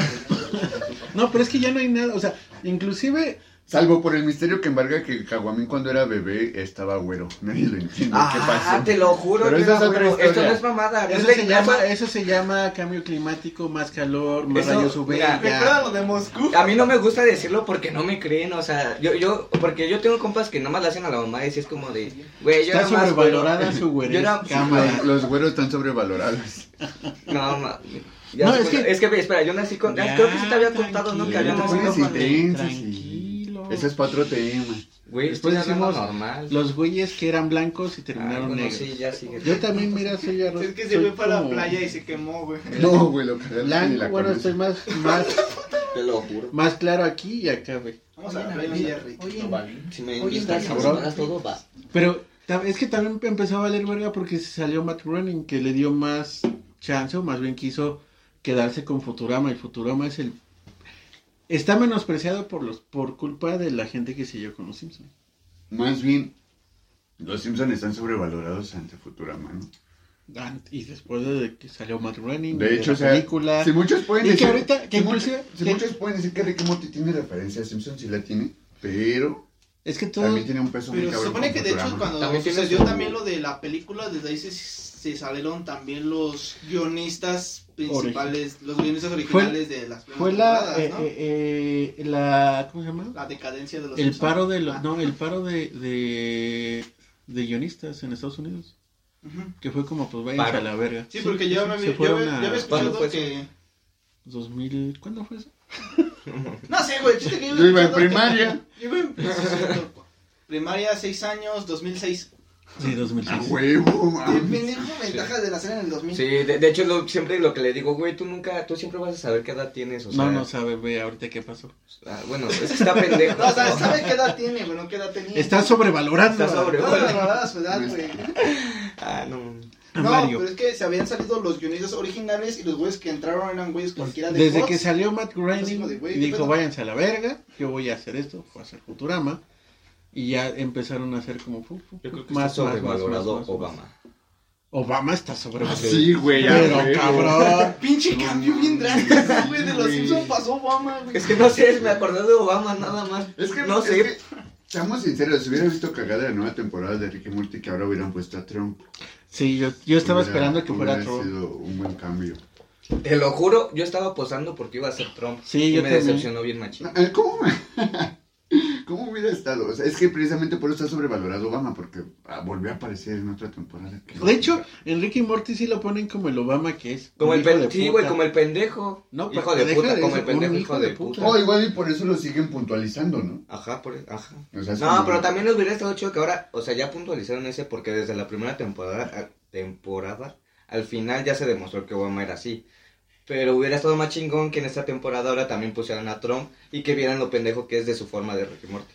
No, pero es que ya no hay nada, o sea, inclusive Salvo por el misterio que embarga que Caguamín cuando era bebé estaba güero. Nadie lo entiende. ¿Qué Ah, pasó? te lo juro. Pero que esa es otra. Esto no es mamada. no eso se llama eso se llama cambio climático, más calor, más Eso, rayos UV. mira, ya. Recuerda lo de Moscú. A mí no me gusta decirlo porque no me creen, o sea, yo, yo, porque yo tengo compas que nomás le hacen a la mamá y si es como de, güey, yo Está era más sobrevalorada güero. su güerez, Yo era- cámara. Los güeros están sobrevalorados. No, ma, ya No, es que- es que, espera, yo nací con, Ya, creo que sí te había contado, ¿no? Que había tranquilo, nacido pones con, intenso, Tranquilo. sí. Ese es para otro tema. güey, Después decimos normal. los güeyes que eran blancos y Ah, terminaron bueno, negros. sí, ya sigue. Yo también, mira, soy arroz. Es que se soy fue para la como playa y se quemó, güey. No, güey, lo cagaron ni Blanco, la bueno, estoy más, más, Te lo juro. más claro aquí y acá, güey. Vamos a la playa y Jerry. Si me Oye, invitas, está si me cabrón. pagas todo, va. Pero ta- es que también empezó a valer verga porque se salió Matt Groening, que le dio más chance, o más bien quiso quedarse con Futurama, y Futurama es el... Está menospreciado por los por culpa de la gente que siguió con los Simpsons. Más bien, los Simpsons están sobrevalorados ante Futurama, ¿no? Ah, Y después de que salió Matt Groening, De hecho, la o sea, película... si muchos pueden Y que decir... ahorita- que si inclusive- muchos- si que- muchos pueden decir que Rick y Morty tiene referencia a Simpsons, sí la tiene, pero Es que todo... también tiene un peso muy Pero se cabrón supone con que de hecho cuando También sucedió su- también lo de la película, desde ahí se, se salieron también los guionistas principales, los guionistas originales de las primeras Fue la... eh, ¿no? eh, eh, la ¿Cómo se llama? La decadencia de los El Simpson. paro de los... Ah, No, el paro de, de, de guionistas en Estados Unidos. ujú. Que fue como, pues Paro. a la verga. Sí, porque ya me se había, ya fueron había- a ya había escuchado ¿Cuándo fue que... 2000, ¿cuándo fue eso? No sé, güey, chiste que Yo iba en escuchando que- primaria. Yo iba en sí, es cierto. primaria, 6 años, 2006. Sí, 2006. ¡A huevo, El mames! pendejo ventaja de nacer en el 2000. Sí, de, de hecho, lo, siempre lo que le digo, güey, tú nunca, tú siempre vas a saber qué edad tienes, o sea. no, no sabe, ve ahorita qué pasó. ah, bueno, es que está pendejo. No, o sea, ¿sabe qué edad tiene, güey? No, ¿qué edad tenía? Está sobrevalorando. Está sobre- No, no, no, no, su edad, güey. Ah, no. No, Mario. pero es que se habían salido los guionistas originales y los güeyes que entraron eran güeyes cualquiera de Desde Fox. que salió Matt de, Groening güey, y ¿qué dijo, pedo? váyanse a la verga, yo voy a hacer esto, fue a hacer Futurama. Y ya empezaron a hacer como... fu, fu, Yo creo que más, está más, más, sobrevalorado más, más, Obama. más. Obama está Ah, sobrevalorado. sí, güey, Pero cabrón. Pinche cambio bien drástico, güey, de los. Simpsons pasó Obama, güey. Es que no sé, me acordé de Obama nada más. Es que no es sé. que, seamos sinceros, si hubiera visto cagada la nueva temporada de Ricky Morty que ahora hubieran puesto a Trump. Sí, yo, yo estaba hubiera- esperando que fuera hubiera Trump. sido un buen cambio. Te lo juro, yo estaba posando porque iba a ser Trump. Sí, y yo me también. decepcionó bien machín. Eh, ¿Cómo me, ¿Cómo hubiera estado? O sea, es que precisamente por eso está sobrevalorado Obama, porque ah, volvió a aparecer en otra temporada. que- De hecho, Enrique y Morty sí lo ponen como el Obama que es. Como el pendejo. Sí, güey, como el pendejo. No, hijo pero de puta, de como el eso, pendejo, hijo hijo de de puta. Oh, igual y por eso lo siguen puntualizando, ¿no? Ajá, por, ajá. O sea, es No, como- pero también nos hubiera estado chido que ahora, o sea, ya puntualizaron ese porque desde la primera temporada, temporada, al final ya se demostró que Obama era así. Pero hubiera estado más chingón que en esta temporada ahora también pusieran a Trump y que vieran lo pendejo que es de su forma de Ricky Morty.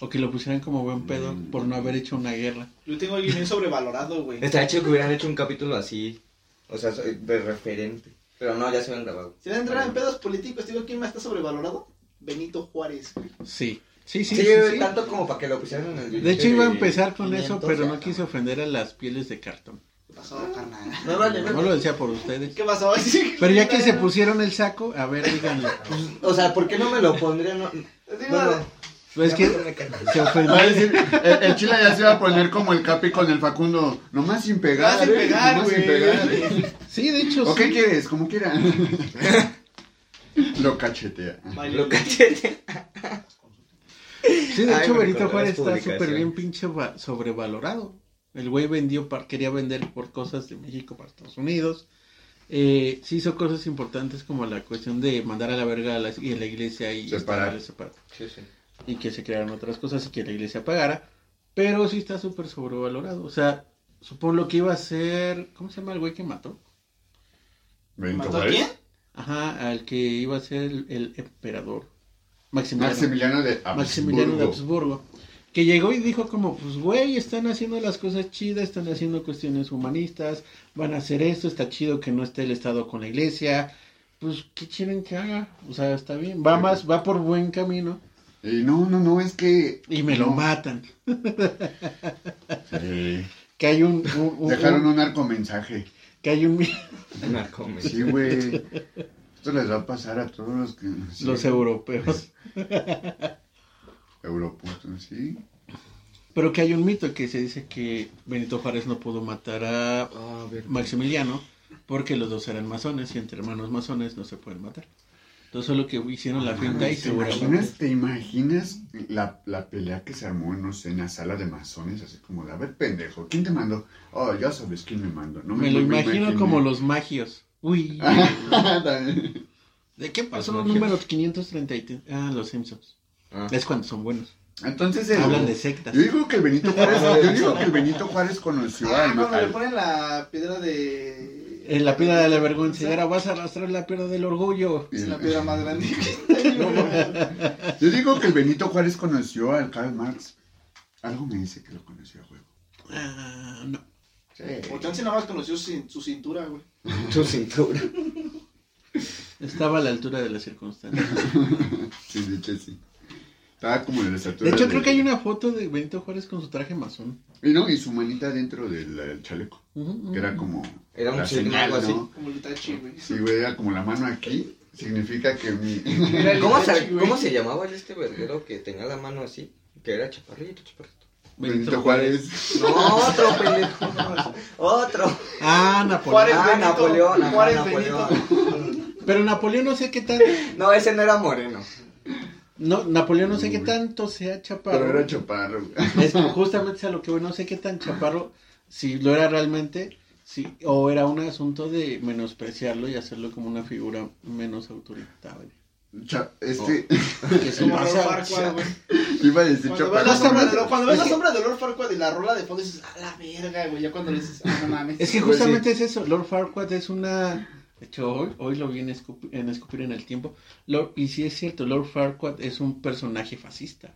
O que lo pusieran como buen pedo Mm. por no haber hecho una guerra. Yo tengo alguien bien sobrevalorado, güey. Estaría chido que hubieran hecho un capítulo así, o sea, de referente. Pero no, ya se habían grabado. Si van a entrar en pedos políticos, digo, ¿quién más está sobrevalorado? Benito Juárez, güey. Sí. Sí, sí, Sí, sí. sí. tanto como para que lo pusieran en el De hecho, iba a empezar con 500, eso, pero no quise ofender a las pieles de cartón. ¿Qué pasó, carnal? No vale, No lo decía por ustedes. ¿Qué pasó? Pero ya que se pusieron el saco, a ver, díganlo. O sea, ¿por qué no me lo pondrían? No, Pues es que se ofendió. Va a decir, el, el chila ya se va a poner como el capi con el Facundo, nomás sin pegar. Nomás sin pegar, Nomás sin pegar. Sí, de hecho, ¿O qué quieres? Como quiera. Lo cachetea. lo cachete. Sí, de Ay, hecho, Benito Juárez está súper bien pinche va- sobrevalorado. El güey vendió, par- quería vender por cosas de México para Estados Unidos. Eh, sí hizo cosas importantes como la cuestión de mandar a la verga a la, y a la iglesia y Separar. separado. Sí, sí. y que se crearan otras cosas y que la iglesia pagara. Pero sí está súper sobrevalorado. O sea, supongo lo que iba a ser. ¿Cómo se llama el güey que mató? ¿Mató a quién? Ajá, al que iba a ser el, el emperador. Maximiliano. Maximiliano de Maximiliano de Habsburgo. Que llegó y dijo como, pues güey, están haciendo las cosas chidas, están haciendo cuestiones humanistas, van a hacer esto, está chido que no esté el Estado con la iglesia. Pues, ¿qué quieren que haga? O sea, está bien, va más, va por buen camino Y no, no, no, es que... y me lo matan. Sí. Que hay un, un- un- Dejaron un- un narcomensaje. que hay un Narcomen. Sí, güey. Esto les va a pasar a todos los que... sí. los europeos. Europutos, sí. Pero que hay un mito que se dice que Benito Juárez no pudo matar a Ah, a ver. Maximiliano porque los dos eran masones y entre hermanos masones no se pueden matar. Entonces solo que hicieron la finta y ¿Te seguramente... imaginas, ¿Te imaginas la, la pelea que se armó, no sé, en la sala de masones? Así como de, a ver, pendejo, ¿quién te mandó? Oh, ya sabes quién me mandó. No Me lo no imagino como los magios. Uy. ¿de qué pasó Los números 533? Ah, los Simpsons. Ah. Es cuando son buenos. Entonces, el- Hablan de sectas. yo digo que el Benito Juárez, yo digo que el Benito Juárez conoció Ah, al, cuando le ponen la piedra de... En la piedra de la vergüenza. Y ahora vas a arrastrar la piedra del orgullo. Es la piedra más grande. Yo digo que el Benito Juárez conoció al Karl Marx. Algo me dice que lo conoció a huevo. Ah, no. O chance nada más conoció su, su cintura, güey. Tu cintura. Estaba a la altura de las circunstancias. Sí, de hecho sí. Estaba como en la estatura. De hecho, creo que hay una foto de Benito Juárez con su traje masón. Y no, y su manita dentro del, del chaleco. Que era como. Era un señal, así. ¿no? Como el Itachi, güey. Sí, güey, era como la mano aquí. Significa que mi. ¿Cómo se, güey. ¿Cómo se llamaba este verguero que tenía la mano así? Que era chaparrito, chaparrito. Benito Juárez. No, otro pendejo. Otro. Ah, Napoleón. Juárez Ah, Napoleón. Juárez Napoleón. Pero Napoleón no sé qué tan... No, ese no era moreno. No, Napoleón no sé qué tanto sea chaparro. Pero era chaparro. Es que justamente a lo que voy, no sé qué tan chaparro, si lo era realmente, si, o era un asunto de menospreciarlo y hacerlo como una figura menos autoritaria. Cha- este. Que se Como Lord pasa-. Iba a decir Cuando ves chaparro. la sombra de Lord- cuando ves la sombra de Lord Farquaad y la rola de fondo dices, a la verga, güey. Ya cuando le dices, ah, no mames. Es que Pues justamente es eso, Lord Farquaad es una... De hecho, hoy, hoy lo vi en, Escup- en Escupir en el Tiempo. Lord- y sí es cierto, Lord Farquaad es un personaje fascista.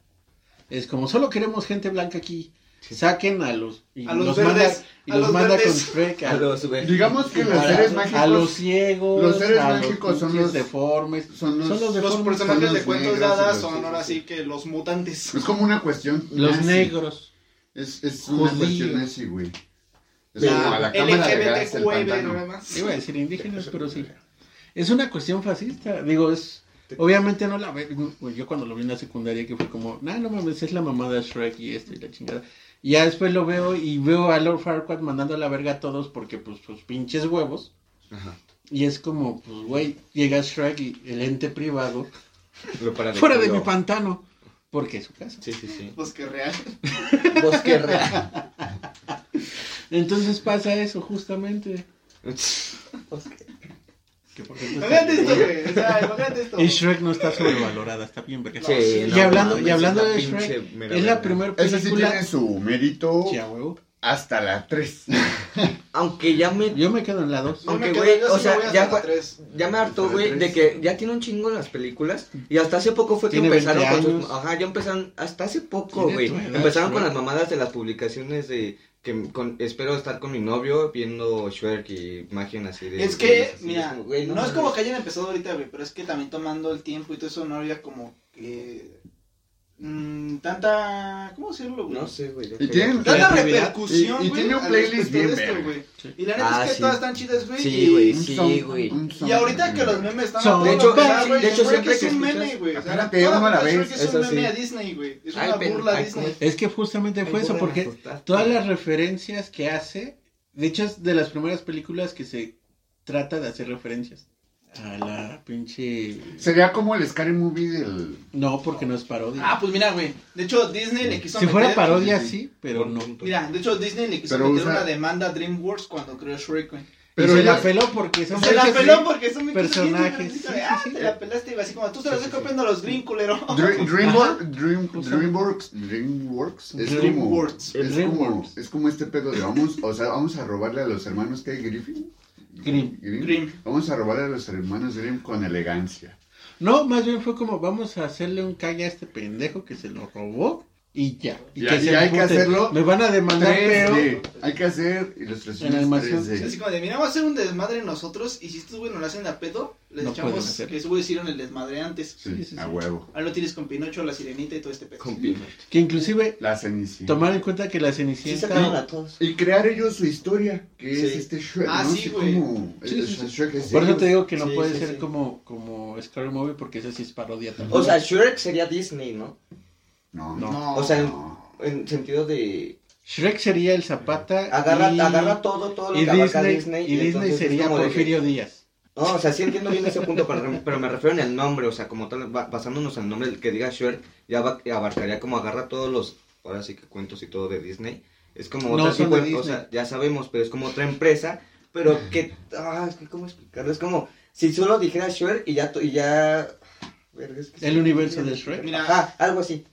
Es como, solo queremos gente blanca aquí. Saquen a los... Y A los los verdes, manda, y a los los manda con. Shrek a- A los, güey. Digamos que los a- seres mágicos. a los ciegos, los seres mágicos son los- deformes. son los- Los deformes, personajes son de cuentos de hadas son ahora sí que los mutantes. Es como una cuestión. los nazi. negros. Es, es una cuestión nazi, güey. Es como a La la cámara de gas del pantano. nada más. Iba a decir indígenas, pero sí. Es una cuestión fascista. Digo, es. Obviamente no la ve. Yo cuando lo vi en la secundaria, que fue como, nah, no mames, es la mamá de Shrek y esto y la chingada. Y ya después lo veo y veo a Lord Farquaad mandando a la verga a todos porque, pues, sus pinches huevos. Ajá. Y es como, pues, güey, llega Shrek y el ente privado Lo para fuera de mi pantano. Porque es su casa. Sí, sí, sí. Bosque real. Bosque real. Entonces pasa eso justamente. Que por está- Imagínate esto, güey. O sea, imagínate esto. Y Shrek no está sobrevalorada, está bien verga. Sí, y no hablando, mames, y hablando esa de pinche Shrek, mera es la verga. primera Ese sí película. tiene su mérito Sí, a huevo. hasta la 3. Aunque ya me Yo me quedo en la 2. No me Aunque, quedo, güey, yo o sea, me voy hasta ya la fue- tres. Ya me hartó, güey, de que ya tiene un chingo las películas. Y hasta hace poco fue que Tiene empezaron 20 con años. sus. Ajá, ya empezaron. Hasta hace poco, Tiene güey. tu edad, Empezaron con las mamadas de las publicaciones de. Que con, espero estar con mi novio viendo Shrek y imagen así de. Es que, así, mira, es como, güey, no, no es como que hayan empezado ahorita, güey, pero es que también tomando el tiempo y todo eso no había como que mm, tanta, ¿cómo decirlo, güey? No sé, güey. Y sé. tienen- Tanta repercusión, Y- y güey, tiene un playlist bien de esto, güey. Sí. Y la neta Ah, es que sí. todas están chidas, güey. Sí, y- güey, Un sí, güey. un Y ahorita que los memes están Son- a De hecho, güey, de hecho, siempre es que un escuchas- meme, güey. O sea, Espérate, toda uno a la Shrek vez. es un Eso meme sí. a Disney, güey. Es una burla a Disney. ¿cómo Es que justamente fue eso, porque todas las referencias que hace, de hecho es de las primeras películas que se trata de hacer referencias a la pinche... Sería como el Scary Movie del. No, porque no es parodia. Ah, pues mira, güey. De hecho, Disney le quiso si fuera meter- parodia, sí, pero no. Mira, de hecho, Disney le quiso Pero meter usa- una demanda a DreamWorks cuando creó Shrek, güey. Pero se la peló porque son Se la peló porque son muy personajes, sí, Ah, sí. te la pelaste, güey. Así como tú te la estás copiando a los Green, culero. Dream- Dreamworks, Dream- Dreamworks, Dreamworks es como, Dreamworks. es como, Dreamworks. es como este pedo de vamos, o sea, vamos a robarle a los hermanos que hay Griffin. Grimm. Grimm. Vamos a robarle a los hermanos Grimm con elegancia. No, más bien fue como vamos a hacerle un caña a este pendejo que se lo robó y ya. Y Y que y hay que hacerlo Me van a demandar, pero... 3D. Hay que hacer ilustraciones En animación. 3D. Así como de, mira, vamos a hacer un desmadre nosotros. Y si estos güey nos lo hacen a pedo, les No echamos que esos güey hicieron el desmadre antes. Sí, Sí, sí, a huevo. Ahora lo tienes con Pinocho, la sirenita y todo este pedo. Con Pinocho. Que inclusive La Cenicienta. tomar en cuenta que la Cenicienta... sacaron a todos. Y crear ellos su historia, que Sí. es este Shrek, Ah, ¿no? sí, Así güey. como... Sí, el- sí, sí. Shrek es Por eso te digo que no Sí, puede sí, ser sí. como, como Scary Movie porque esa sí es parodia también. O sea, Shrek sería Disney, ¿no? No, No. no. O sea, en, No. en sentido de. Shrek sería el Zapata Agarra, y, agarra todo, todo lo y que abarca Disney, Disney. y Disney sería como de que- Porfirio Díaz. No, o sea, sí entiendo bien ese punto, pero, pero me refiero en el nombre, o sea, como tal, ba- basándonos en el nombre que diga Shrek, ya va- abarcaría como agarra todos los, ahora sí que cuentos y todo de Disney. Es como No otra tipo, de o sea, ya sabemos, pero es como otra empresa, pero que, ah, es que cómo explicarlo, es como si solo dijera Shrek y ya, y ya, verga, es que El sí. universo de Shrek. Mira, Ajá, algo así.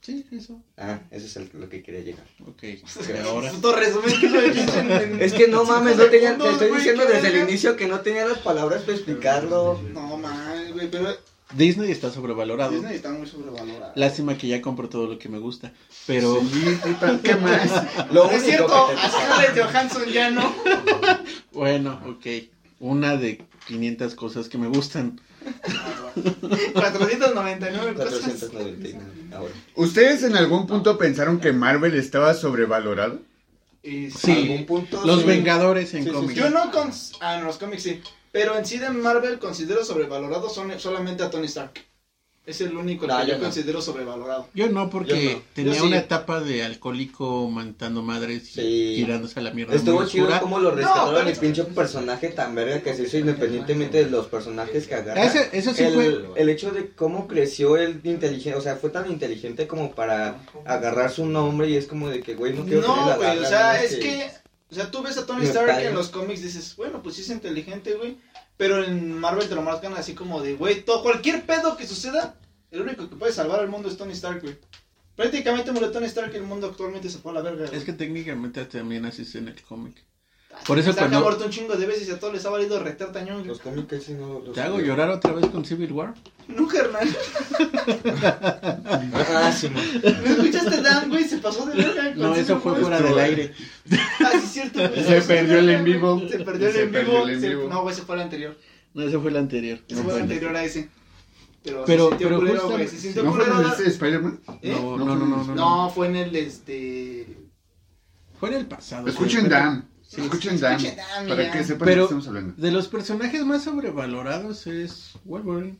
Sí, eso. Ah, eso es el- lo que quería llegar. Ok. Ahora... Puto resumen que lo he hecho en- en- Es que no mames, no tenía, te estoy diciendo desde el inicio que no tenía las palabras para explicarlo. No, man, güey, pero Disney está sobrevalorado. Disney está muy sobrevalorado. Lástima que ya compro todo lo que me gusta. Pero Sí, puta, ¿qué más? Lo es único cierto, Scarlett Johansson ya no. bueno, ok. Una de 500 cosas que me gustan. 499 cosas. 499 ahora. ¿Ustedes en algún punto pensaron que Marvel estaba sobrevalorado? Y Sí. algún punto, Los sí. Vengadores en Sí, sí, cómics. Yo no con... Ah, en los cómics sí. Pero en sí de Marvel considero sobrevalorado son- solamente a Tony Stark. Es el único No, que yo yo no. considero sobrevalorado. Yo no, porque Yo no. tenía Yo sí. una etapa de alcohólico mantando madres y Sí. tirándose a la mierda. Estuvo chido oscura. como lo rescataron el pinche personaje tan verga que se hizo independientemente de los personajes que agarra. Ese- eso sí el, fue. el hecho de cómo creció el inteligente, o sea, fue tan inteligente como para agarrar su nombre y es como de que, güey, no quiero No, la güey, o sea, es que... O sea, tú ves a Tony Stark en los cómics dices, bueno, pues sí es inteligente, güey. Pero en Marvel te lo marcan así como de, güey, todo, cualquier pedo que suceda, el único que puede salvar al mundo es Tony Stark, güey. Prácticamente murió Tony Stark y el mundo actualmente se fue a la verga. güey. Es que técnicamente también así es en el cómic. Por eso ha cuando muerto un chingo de veces y a todos les ha valido retar tañón. güey. Los cómics sí no los... te hago llorar otra vez con Civil War. Nunca, Hernán. Ah, sí. ¿Me escuchaste, Dan, güey? Se pasó de verga. No, eso fue War. fuera del aire. Ah, sí, es cierto, güey. Se perdió el en vivo. Se perdió el Se en vivo. el se-. No, güey, ese fue el anterior. No, ese fue el anterior. Ese No fue el el- anterior a ese. Pero, Pero- se sintió pero culero, güey. Se sintió ¿No fue en este de Spider-Man? ¿Eh? No, no, no, no, no, No, fue en el, este... Fue en el pasado. Escuchen pero- Dan. Sí. Escuchen Dan. Escuchen Dan, Para ya. que sepan de qué estamos hablando. De los personajes más sobrevalorados es Wolverine.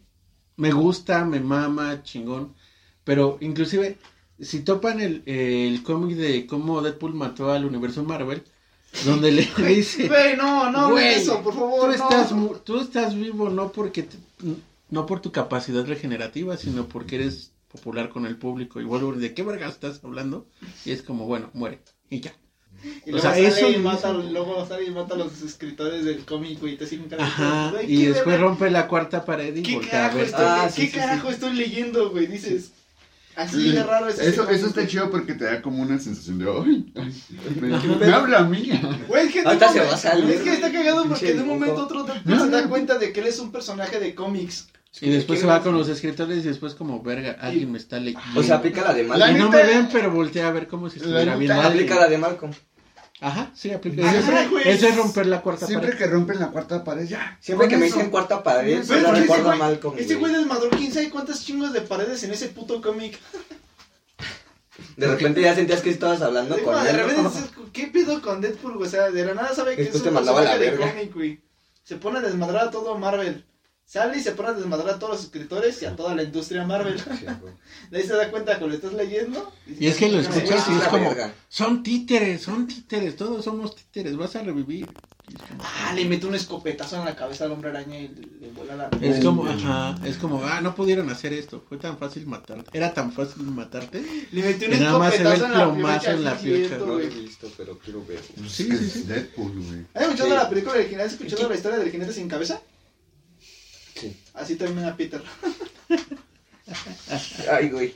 Me gusta, me mama, chingón. Pero inclusive, si topan el, el cómic de cómo Deadpool mató al universo Marvel, donde le dice, Güey, no, no, Güey, eso, por favor, tú no. estás, tú estás vivo no porque te- no por tu capacidad regenerativa, sino porque eres popular con el público. Y Wolverine, ¿de qué verga estás hablando? Y es como, bueno, muere. Y ya. Y O luego sea, sale eso y lo mata, luego sale y mata a los escritores del cómic, güey, y te siguen de Y ¿qué después rompe la cuarta pared y ¿Qué a carajo, ver. estoy, Ah, ¿qué sí, sí, carajo estoy leyendo, güey? Dices, así de raro es Eso, eso está chido porque te da como una sensación de, ay, ay, me, me habla a mí. Güey, es que, Ahorita se va a salir. es que está cagado porque Pinche de un momento a otro te se da cuenta de que él es un personaje de cómics. Y después se va con los escritores y después como, verga, alguien me está leyendo. O sea, aplica la de Y Malcolm. no neta- me ven, pero voltea a ver como si estuviera bien. Aplica la de Malcolm. Ajá, sí, aplica. Ajá, Eso, güey. eso es romper la cuarta Siempre pared. que rompen la cuarta pared, ya. Siempre con que me dicen cuarta pared, se la recuerdo güey- Malcolm. Este güey desmadró quién sabe cuántas chingos de paredes en ese puto cómic. De repente ya sentías que estabas hablando Sí, con de él. repente ¿no? dices, ¿qué pedo con Deadpool? güey? O sea, de la nada sabe que Después es un personaje de cómic, güey. Se pone a desmadrar a todo Marvel. Sale y se pone a desmadrar a todos los escritores y a toda la industria Marvel. Sí. De ahí se da cuenta cuando lo estás leyendo. Y es que lo escuchas y "Ah, es la como, son títeres, son títeres, todos somos títeres, vas a revivir. Y es Ah, le mete un escopetazo en la cabeza al hombre araña y le, le vuela la... Es como, ajá, es como, ah, no pudieron hacer esto, fue tan fácil matarte. Era tan fácil matarte. Le metió un Que nada más se ve el escopetazo en la plomazo en la piocha. No lo he visto, pero quiero ver. Sí, Es sí, sí. Deadpool, güey. ¿Has escuchado Sí. la película original? ¿Has escuchado la historia del jinete sin cabeza? Sí. Así termina Peter. Ay, güey.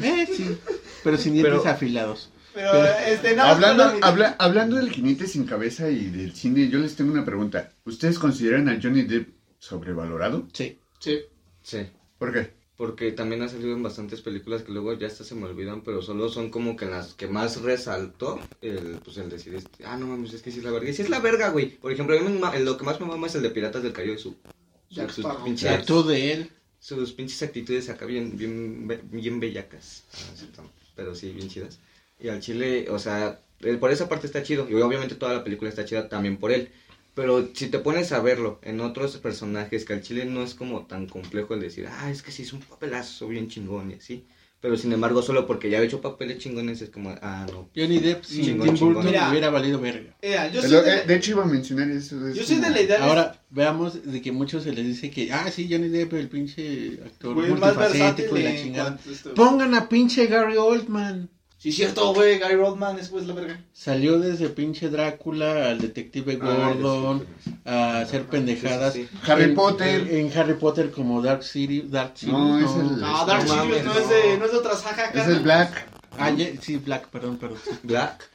Eh, sí, pero sin dientes Pero- afilados. Pero, Pero- este, más Hablando, mitad. habla- hablando del jinete sin cabeza y del cine, yo les tengo una pregunta. ¿Ustedes consideran a Johnny Depp sobrevalorado? Sí. Sí. Sí. ¿Por qué? Porque también ha salido en bastantes películas que luego ya hasta se me olvidan, pero solo son como que las que más resaltó el, pues el decir, este, ah, no mames, es que sí es la verga. Y sí es la verga, güey. Por ejemplo, a mí me ma- lo que más me mama es el de Piratas del Caribe, su, sus, pinches, de él. sus pinches actitudes acá bien, bien, bien bellacas. Ah, pero sí, bien chidas. Y al chile, o sea, él por esa parte está chido. Y obviamente toda la película está chida también por él. Pero si te pones a verlo en otros personajes, que al chile no es como tan complejo el decir, ah, es que sí es un papelazo bien chingón y así. Pero sin embargo, solo porque ya ha hecho papeles chingones es como, ah, no. Johnny Depp sin Chingón, Tim chingón. Burton Mira. hubiera valido verga. Mira, yo Es soy de, eh, de hecho, iba a mencionar eso. es yo soy de la idea de- Ahora veamos de que muchos se les dice que, ah, sí, Johnny Depp, el pinche actor güey, más versátil multifacético y la chingada. Pongan a pinche Gary Oldman. Sí, cierto, güey, Guy Rodman es pues la verga. Salió desde pinche Drácula al detective Ah, Gordon a hacer pendejadas. Sí, sí, Harry En- Potter. En, en Harry Potter como Dark City. Dark City No, es el- No, Dark No Sirius mames, no, es no. de, no es de otras jaja, Es el Black. Ah, sí, Black, perdón, perdón. Black.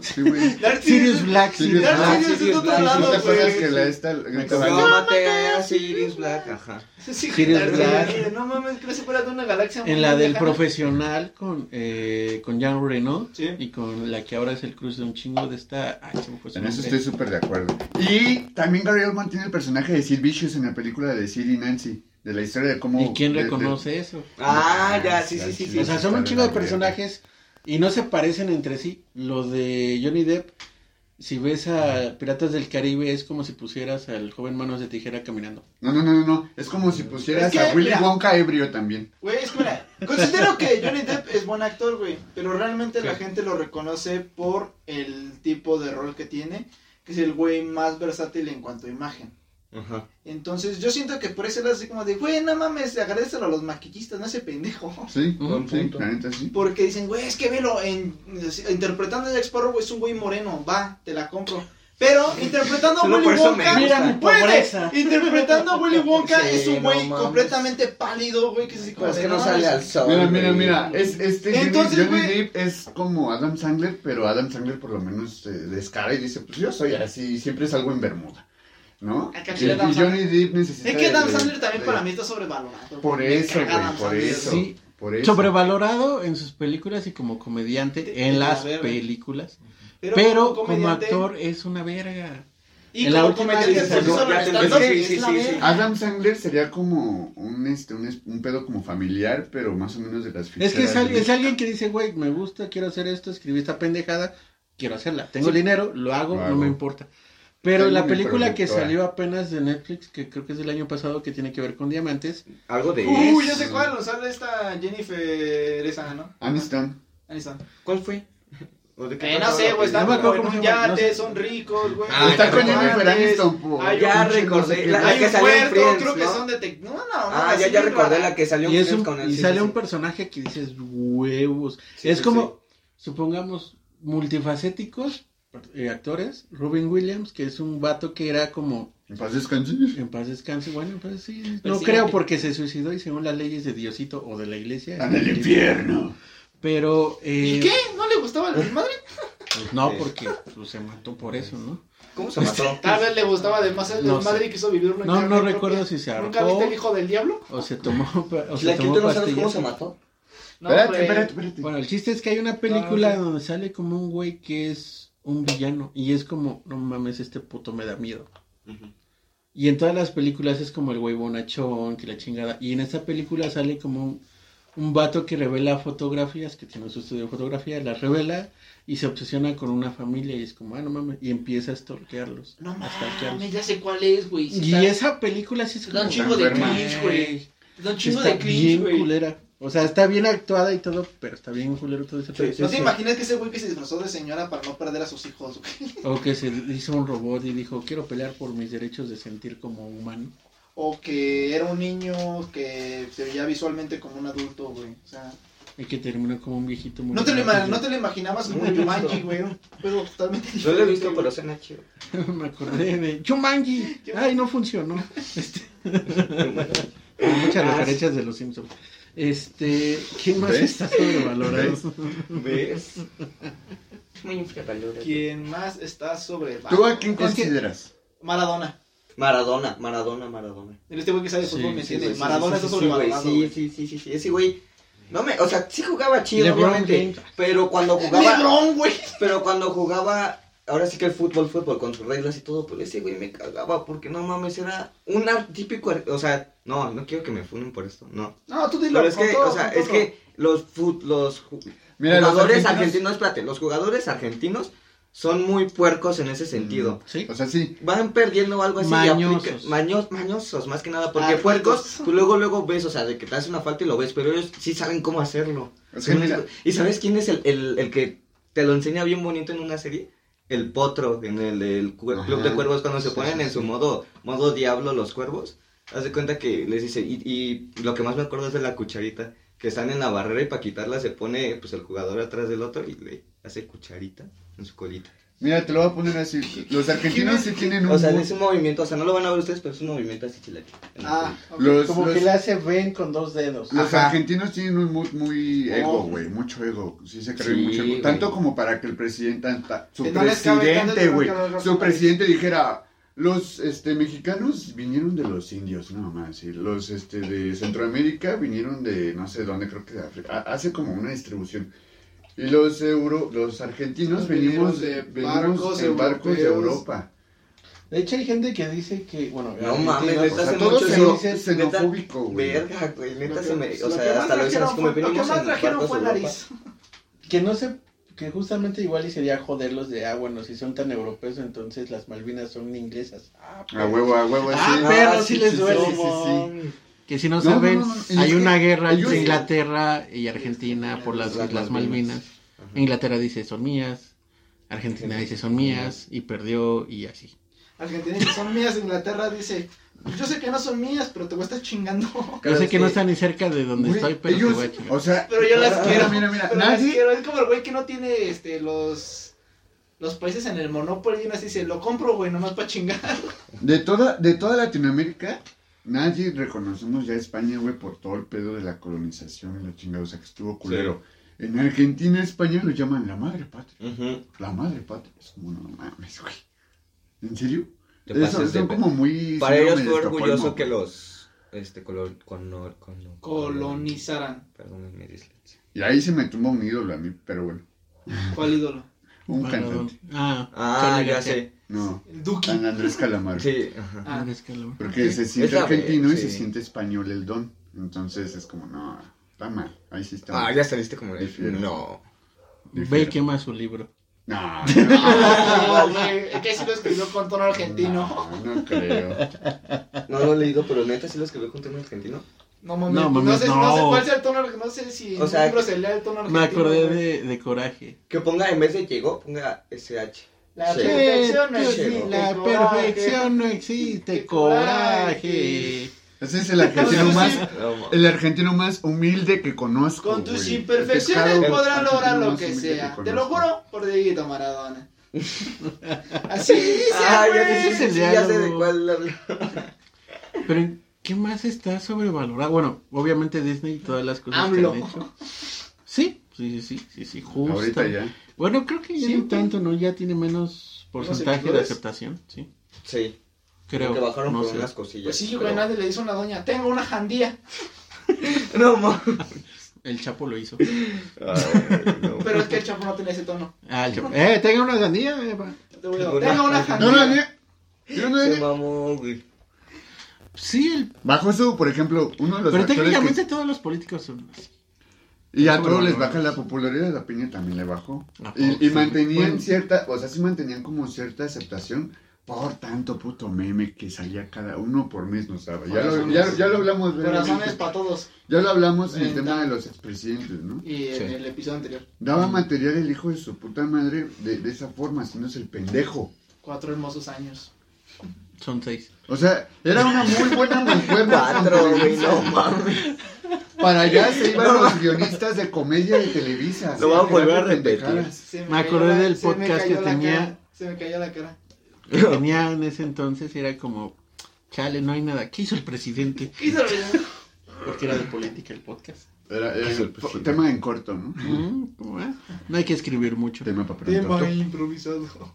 Sí, güey. Sirius Black, Sirius Sirius Dark Black. Sirius Black. ¿No te acuerdas que la esta... Maté a Sirius Black, ajá. Sí, Sirius Black. No mames, que no se fuera de una galaxia En la del lejana. profesional con, eh, con Jean Reno Sí. y con la que ahora es el cruz de un chingo de esta. Ay, se me fue su En eso estoy súper de acuerdo. Y también Gary Oldman tiene el personaje de Sid Vicious en la película de Sid y Nancy. De la historia de cómo... ¿Y quién de- de- reconoce eso? Ah, ya, sí, sí, sí, sí. O sea, son un chingo de personajes y no se parecen entre sí. Lo de Johnny Depp, si ves a Piratas del Caribe, es como si pusieras al joven Manos de Tijera caminando. No, no, no, no, no. Es como si pusieras Es que, a Willy mira. Wonka ebrio también. Güey, es que mira, considero que Johnny Depp es buen actor, güey, pero realmente la gente lo reconoce por el tipo de rol que tiene, que es el güey más versátil en cuanto a imagen. Ajá. Entonces, yo siento que por ese lado así como de, güey, no mames, agradecelo a los maquillistas, no ese pendejo. Sí, sí, punto. la neta sí. Porque dicen, güey, es que velo, en, interpretando a Jack Sparrow, güey, es un güey moreno, va, te la compro. Pero interpretando a Willy Wonka. Mira mi interpretando a Willy Wonka Sí, es un no güey mames. completamente pálido, güey, que es así como es de, que no no sale al sol. Mira, mira, mira. Es, este Johnny- Entonces, Johnny, güey- Depp es como Adam Sandler, pero Adam Sandler por lo menos eh, descara y dice, pues yo soy así, siempre salgo en Bermuda. ¿No? Y, Johnny Depp necesita... Es que Adam Sandler también de- para mí está sobrevalorado. Por eso, güey, Adam por Sandler. eso. Sí. Por eso. Sobrevalorado en sus películas y como comediante De- en las verga. películas. Pero, como actor es una verga. y en la última. Adam Sandler sería como un, este, un, pedo como familiar, pero más o menos de las Es que es, de- es alguien que dice, güey, me gusta, quiero hacer esto, escribí esta pendejada, quiero hacerla. Tengo Sí. dinero, lo hago, Lo no hago. me importa. Pero la película que salió apenas de Netflix, que creo que es del año pasado, que tiene que ver con diamantes, Algo de. Uy, ya sé cuál, sale esta Jennifer esa, ¿no? Aniston. Aniston. ¿Cuál fue? ¿O Eh, no sé, güey, están como en un yate, son ricos, güey. Ah, Está ya con. Jennifer Aniston, po. Ah, ya recordé. La- Hay que un salió en puerto, Friends, creo que son de tec... No, no, no. Ah, ya, ya recordé la que salió en Friends con él. y sale un personaje que dices huevos. Es como, supongamos, multifacéticos eh, actores. Robin Williams, que es un vato que era como En paz descanse. en paz descanse. Bueno, pues sí. No sí, creo que- porque se suicidó y según las leyes de Diosito o de la iglesia. En el infierno. Pero. Eh, ¿Y qué? ¿No le gustaba el madre? Pues no, porque pues, se mató por eso, ¿no? ¿Cómo se mató? Tal vez le gustaba además el No desmadre y quiso vivir una No, no propia. recuerdo si se ¿Nunca ahorcó viste el hijo del diablo? o se tomó, o se ¿La tomó tú no sabes cómo se mató? No, espérate, espérate, espérate. Bueno, el chiste es que hay una película donde sale como un güey que es un villano y es como, no mames, este puto me da miedo. Y en todas las películas es como el güey bonachón, que la chingada. Y en esta película sale como un, un vato que revela fotografías, que tiene su estudio de fotografía, las revela y se obsesiona con una familia y es como, ah, no mames, y empieza a stalkearlos. No mames, ya sé cuál es, güey. Y está- esa película sí es Da un como... chingo de enferma. cringe, güey. Da un chingo Está de cringe, bien culera. O sea, está bien actuada y todo, pero está bien culero todo ese Sí. ¿No te imaginas que ese güey que se disfrazó de señora para no perder a sus hijos, güey? O que se hizo un robot y dijo, quiero pelear por mis derechos de sentir como humano. O que era un niño que se veía visualmente como un adulto, güey. O sea, Y que terminó como un viejito muy no te lo, no te lo imaginabas como lindo. güey. un pedo totalmente No lo he visto, pero suena chido. Me acordé de Chumangi. Ay, no funcionó. Este... Muchas Ah, referencias de los Simpsons. Este, ¿quién más ¿Ves? está sobrevalorado? ¿Ves? Muy infravalorado. ¿Quién más está sobre ¿Tú a quién consideras? Maradona. Maradona, Maradona, Maradona. Este güey que sabe de Sí, fútbol, ¿me sí, entiendes? Sí, Maradona sí, está sobrevalorado, Sí, sí, sí, sí, sí. Ese güey. No me, o sea, sí jugaba chido, LeBron obviamente. James. Pero cuando jugaba. Güey. Pero cuando jugaba, ahora sí que el fútbol, fútbol, con sus reglas y todo, pero ese güey me cagaba porque no mames, era un típico, ar- o sea, no, no quiero que me funen por esto, no. No, tú dilo. Pero es que, todo, o sea, es todo. que los, fut- los ju- Mira, los jugadores argentinos- argentinos, espérate, los jugadores argentinos son muy puercos en ese sentido. Sí. O sea, sí. Van perdiendo algo así y Mañosos. aplica- maños- mañosos, más que nada, porque Argentinos. puercos, tú luego, luego ves, o sea, de que te hace una falta y lo ves, pero ellos sí saben cómo hacerlo. O sea, mira, ¿Y sabes quién es el, el, el que te lo enseña bien bonito en una serie? El potro, en el, el. Club de Cuervos, cuando se ponen en su modo, modo diablo los cuervos. Haz de cuenta que les dice, y, y lo que más me acuerdo es de la cucharita, que están en la barrera y para quitarla se pone pues el jugador atrás del otro y le hace cucharita en su colita. Mira, te lo voy a poner así. Los argentinos sí tienen un... O sea, es un movimiento, o sea, no lo van a ver ustedes, pero es un movimiento así chilaquil. Ah, ok. Los, Como los- que le hace Ben con dos dedos. los Ajá. argentinos tienen un mood muy ego, Oh. güey. Mucho ego. Sí se creen Sí, mucho ego. Tanto como para que el presidente... Su no presidente, güey. Su presidente dijera... Los este, mexicanos vinieron de los indios, no más. Y los este, de Centroamérica vinieron de no sé dónde, creo que de África. Ha- Hace como una distribución. Y los euro, los argentinos venimos, Venimos de venimos barcos en barcos de. Europa. De hecho, hay gente que dice que, bueno, No mames, neta, O sea, hace todo mucho xeno- eso. xenofóbico, güey. Verga, güey, neta que- se me, o que sea, hasta lo dicen así como Lo venimos que más en trajeron barcos fue de nariz. que no sé, que justamente igual y sería joderlos de, ah, bueno, si son tan europeos, entonces las Malvinas son inglesas. Ah, A huevo, a huevo, Ah, sí. pero Ah, sí sí, les sí, duele. Que si no, No, saben, no, no, hay una que guerra ellos- entre Inglaterra y Argentina por las Las Islas Malvinas. Malvinas. Inglaterra dice son mías, Argentina dice son mías y perdió y así. Argentina dice, son mías. Inglaterra dice, yo sé que no son mías, pero te voy a estar chingando. Yo sé es que no que- está ni cerca de donde Güey, estoy, pero te ellos, voy a chingar. o sea, Pero yo las mira, quiero. Mira, mira, Pero las nadie, quiero. Es como el güey que no tiene este, los, los países en el Monopoly y uno así dice, lo compro, güey, nomás para chingar. de toda, de toda Latinoamérica, nadie reconocemos ya a España, güey, por todo el pedo de la colonización y la chingada, o sea, que estuvo culero. En Argentina, España lo llaman la madre patria. La madre patria. Es como, no mames, güey. ¿En serio? Te Eso, son como muy... Para ellos fue orgulloso que los este color cono- cono- Colonizaran. Perdón, mi dislexia. Y ahí se me tumba un ídolo a mí, pero bueno. ¿Cuál ídolo? Un Maradona. cantante. Ah, Ah, ya sé. No, Duki. San Andrés Calamaro. Sí, ajá. Ah. Que lo- Porque se Es siente la argentino y se siente español el don. Entonces es como, no, está mal. Ahí sí está Ah, ya saliste como de... Difiero. No. Ve y Difiero. quema su libro. No, Ah, no, güey, Es que sí lo escribió con tono argentino. no, no creo. No lo he leído, pero neta sí lo escribió con tema argentino. No mames, No, no, sé, no. no. sé cuál sea el tono, no sé si O en sea, se lea el tono Me argentino, acordé güey. de, de coraje. Que ponga en vez de llegó, ponga SH. La Sí. perfección no existe. La coraje. perfección no existe. Coraje. Ese es el argentino más, el argentino más humilde que conozco. con tus imperfecciones podrás lograr lo que sea. que Te lo juro por Dieguito Maradona. Así dice, Ah, ya, sí, ya sé de diálogo. cuál habla. Pero ¿qué más está sobrevalorado? Bueno, obviamente Disney y todas las cosas AMLO. que han hecho. Sí, sí, sí, sí, sí, sí, justo. Ahorita ya. Bueno, creo que ya Sí, no tanto, ¿no? Ya tiene menos porcentaje de aceptación, sí. Sí, Creo. que bajaron no por sé. unas cosillas. Pues sí, güey, pero- nadie le a una doña, tengo una jandía. No, ma. El Chapo lo hizo. Ay, no. Pero es que el chapo no tenía ese tono. Ah, el Chapo. Eh, tenga una sandía, eh, pa. Te voy a- Tengo una una No, no, jandía. no. Yo no Se mamó, güey. Sí, el... Bajo eso, por ejemplo, uno de los pero técnicamente que... todos los políticos son así. Y a todos les baja la popularidad, la Peña también le bajó. Y, mantenían Bueno. cierta, o sea, sí mantenían como cierta aceptación por tanto puto meme que salía cada uno por mes, no sabe. Ya lo, Corazones. ya, ya lo hablamos, Corazones para todos. ya lo hablamos en el tema de los expresidentes, ¿no? Y en Sí. el episodio anterior, Daba material el hijo de su puta madre de, de esa forma, haciéndose el pendejo. cuatro hermosos años. Son seis. O sea, era una muy buena mancuerna. con Cuatro, güey, no mames. Para allá se iban los guionistas de comedia de Televisa. Lo voy a volver a repetir. Me acordé la- del podcast que tenía- cara, Se me cayó la cara. Que tenía en ese entonces era como, chale, no hay nada. ¿Qué hizo el presidente? ¿Qué hizo el- Porque era de política el podcast. Era, el presidente. tema en corto, ¿no? Mm. No hay que escribir mucho. Tema para Tema pronto.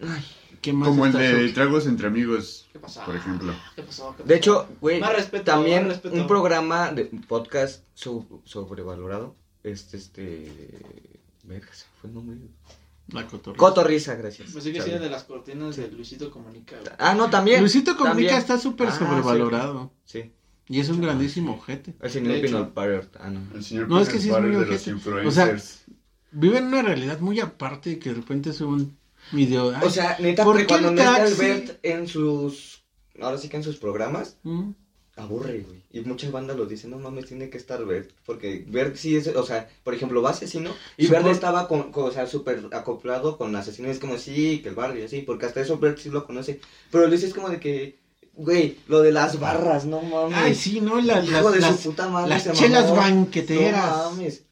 Improvisado. ¿Qué más Como el de tragos entre amigos, ¿Qué pasó? por ejemplo. ¿Qué pasó? ¿Qué De hecho, güey, Más respeto, también un programa de podcast so- sobrevalorado. Este, este. Verga, se fue el nombre. La cotorra. Cotorrisa, gracias. Pues sí que sí, de las cortinas de Luisito Comunica. güey. Ah, no, también. Luisito Comunica también. está súper Ah, sobrevalorado. Sí. Y es un grandísimo ojete. El señor Butter. Ah, no. El señor No, es que sí es muy Butter de los ojete. influencers. Vive en una realidad muy aparte y que de repente sube un video. ay, O sea, neta, ¿por porque cuando no está? Albert en sus. Ahora sí que en sus programas, mm, aburre, güey. Y muchas bandas lo dicen, no mames, tiene que estar Bert. Porque Bert sí es, o sea, por ejemplo, va asesino. Y Bert estaba con, con- o sea, súper acoplado con asesino. Es como, sí, que el barrio, y así. Porque hasta eso Bert sí lo conoce. Pero Luis es como de que, güey, lo de las barras, no mames. Ay, sí, ¿no? La- Hijo las, de las- su puta madre. las chelas mamó. banqueteras. No mames.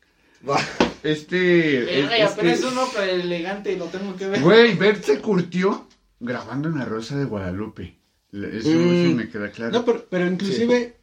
Este. Verga, es- apenas este- uno pero elegante y lo tengo que ver. Güey, Bert se curtió grabando en la Rosa de Guadalupe. Eso, Mm. eso me queda claro. No, pero, pero inclusive,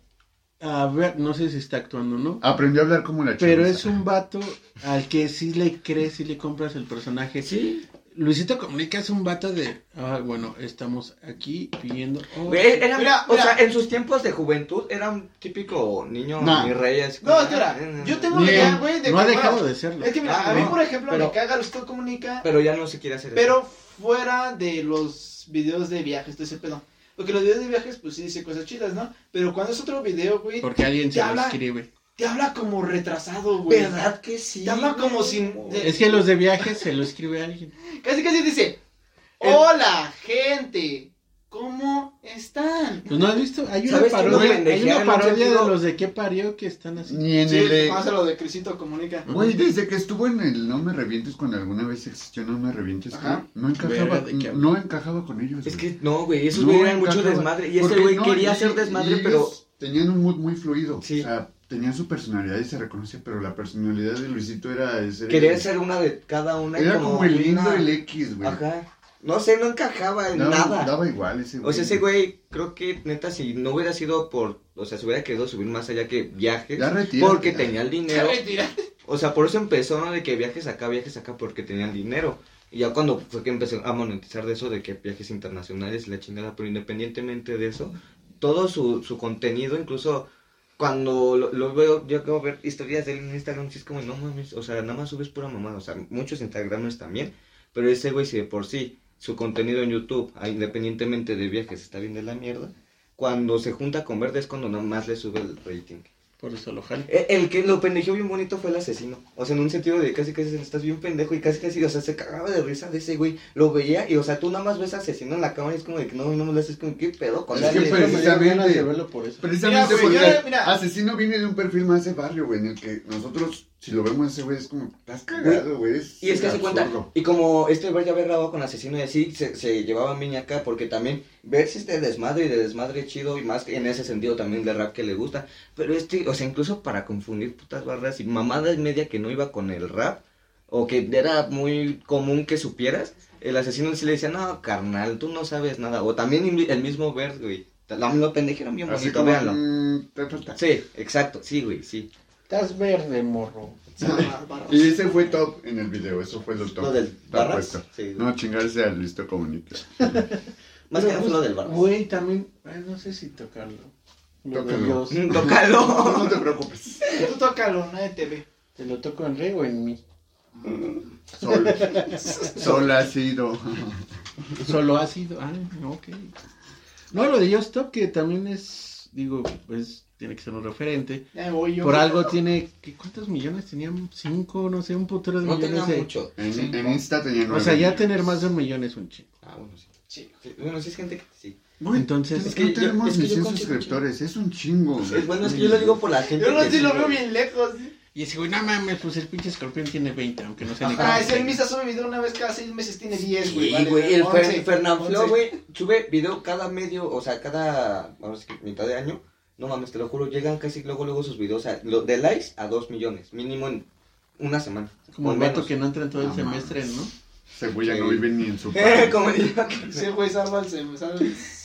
a ver, no sé si está actuando o no. Aprendió a hablar como la Pero chaviza. es un vato al que sí le crees, sí le compras el personaje. Sí. Luisito Comunica es un vato de, ah, bueno, estamos aquí pidiendo. oh, Güey, era- Mira, o mira. sea, en sus tiempos de juventud era un típico niño No. mi rey. así No, espera, ah, yo tengo Ni una idea, güey, de no ha dejado de serlo. Es que mira, Ah, a mí, no, por ejemplo, pero- me caga Luisito Comunica, Pero ya no se quiere hacer pero fuera de los videos de viajes, todo ese pedo. Porque los videos de viajes, pues sí dice cosas chidas, ¿no? Pero cuando es otro video, güey, Porque alguien se lo habla- escribe. Te habla como retrasado, güey. ¿Verdad que sí? Te habla como güey? sin- de- Es que los de viajes se lo escribe alguien. Casi casi dice, El- hola, gente, ¿cómo están? Pues no has visto, hay una ¿Sabes qué parodia, hay una parodia de los de qué parió que están así. Ni en Sí, el. de- más a lo de Crisito Comunica. Güey, desde que estuvo en el No Me Revientes, cuando alguna vez existió No Me Revientes, Ajá. no encajaba, no encajaba con ellos. Es güey. que no, güey, esos No güey eran mucho desmadre. Y ese Porque güey no, quería y- hacer y desmadre, ellos pero. Tenían un mood muy fluido. Sí. O sea, tenían su personalidad y se reconoce, pero la personalidad de Luisito era. ese- Quería ser una de cada una. y Era como el lindo una- el X, güey. Ajá. No sé, no encajaba en Daba, nada. daba igual ese güey. O sea, ese güey, creo que neta, si no hubiera sido por. O sea, se hubiera querido subir más allá que viajes. Ya retírate, porque ya. tenía el dinero. Mentira. O sea, por eso empezó, ¿no? De que viajes acá, viajes acá, porque tenían dinero. Y ya cuando fue que empezó a monetizar de eso, de que viajes internacionales, la chingada, pero independientemente de eso, todo su, su contenido, incluso cuando lo, lo veo, yo acabo de ver historias de él en Instagram, sí es como, no mames, o sea, nada más subes pura mamada, o sea, muchos Instagramers también, pero ese güey, si de por sí su contenido en YouTube, ah, independientemente de viajes, está bien de la mierda, cuando se junta con Verde es cuando nada más le sube el rating. Por eso lo jalo. Eh, El que lo pendejeó bien bonito fue el asesino. O sea, en un sentido de casi casi estás bien pendejo y casi casi, o sea, se cagaba de risa de ese güey. Lo veía y, o sea, tú nada más ves asesino en la cámara y es como de que no, no me lo haces como, ¿qué pedo con Es que precisamente- de verlo por eso. Precisamente Mira, güey, porque mira. Asesino viene de un perfil más de barrio, güey, en el que nosotros, si lo vemos ese güey, es como, estás cagado, güey. es Y es que se cuenta, y como este güey ya había grabado con asesino y así, se, se llevaban bien acá, porque también ver si este desmadre y de desmadre chido, y más que en ese sentido también de rap que le gusta, pero este, o sea, incluso para confundir putas barras y mamada y media que no iba con el rap, o que era muy común que supieras, el asesino sí le decía, no, carnal, tú no sabes nada, o también el mismo Bert, güey, lo, pendejeron bien bonito, véanlo. mm, te falta. Sí, exacto, sí, güey, sí. Estás verde, morro. Y ese fue top en el video, eso fue lo top. ¿Lo del Está Barras? puesto. Sí. No, chingarse al listo comunica. Más que nada fue lo del barras. Güey, también, ay, no sé si tocarlo. Tócalo. No, Tócalo. no te preocupes. Tú tócalo, nadie te ve. ¿Te lo toco en re o en mí? Sol. Sol ha sido. Solo ha sido. Ah, ok. No, lo de Just Stop, que también es, digo, pues tiene que ser un referente. Ya me voy yo. Por algo tiene, ¿qué, ¿cuántos millones tenían? Cinco, no sé, un putero de No tenía millones. de- mucho. En, en Insta tenía O nueve sea, ya millones. tener más de un millón es un chingo. Ah, bueno, sí. Sí. Sí, Bueno, sí es gente que sí. Entonces, Es que yo- tenemos es que ni yo 100 consigo un suscriptores, es un chingo. Es bueno, es que yo lo digo por la gente Yo no sé, lo veo bien lejos. y ese güey, no mames, pues el pinche escorpión tiene 20, aunque no sea ni Ah, ese. Misa sube video una vez cada seis meses, tiene 10, güey. Sí, vale, güey, el Fer- Fernanfloo, güey, sube video cada medio, o sea, cada, vamos a decir, mitad de año. No mames, te lo juro, llegan casi luego, luego sus videos, o sea, lo- de likes a 2 millones, mínimo en una semana. Como el vato que no entra en todo el No semestre, ¿no? Ese güey ya Sí. no vive ni en su Eh, país. como diría que- Ese güey salva, el- salva,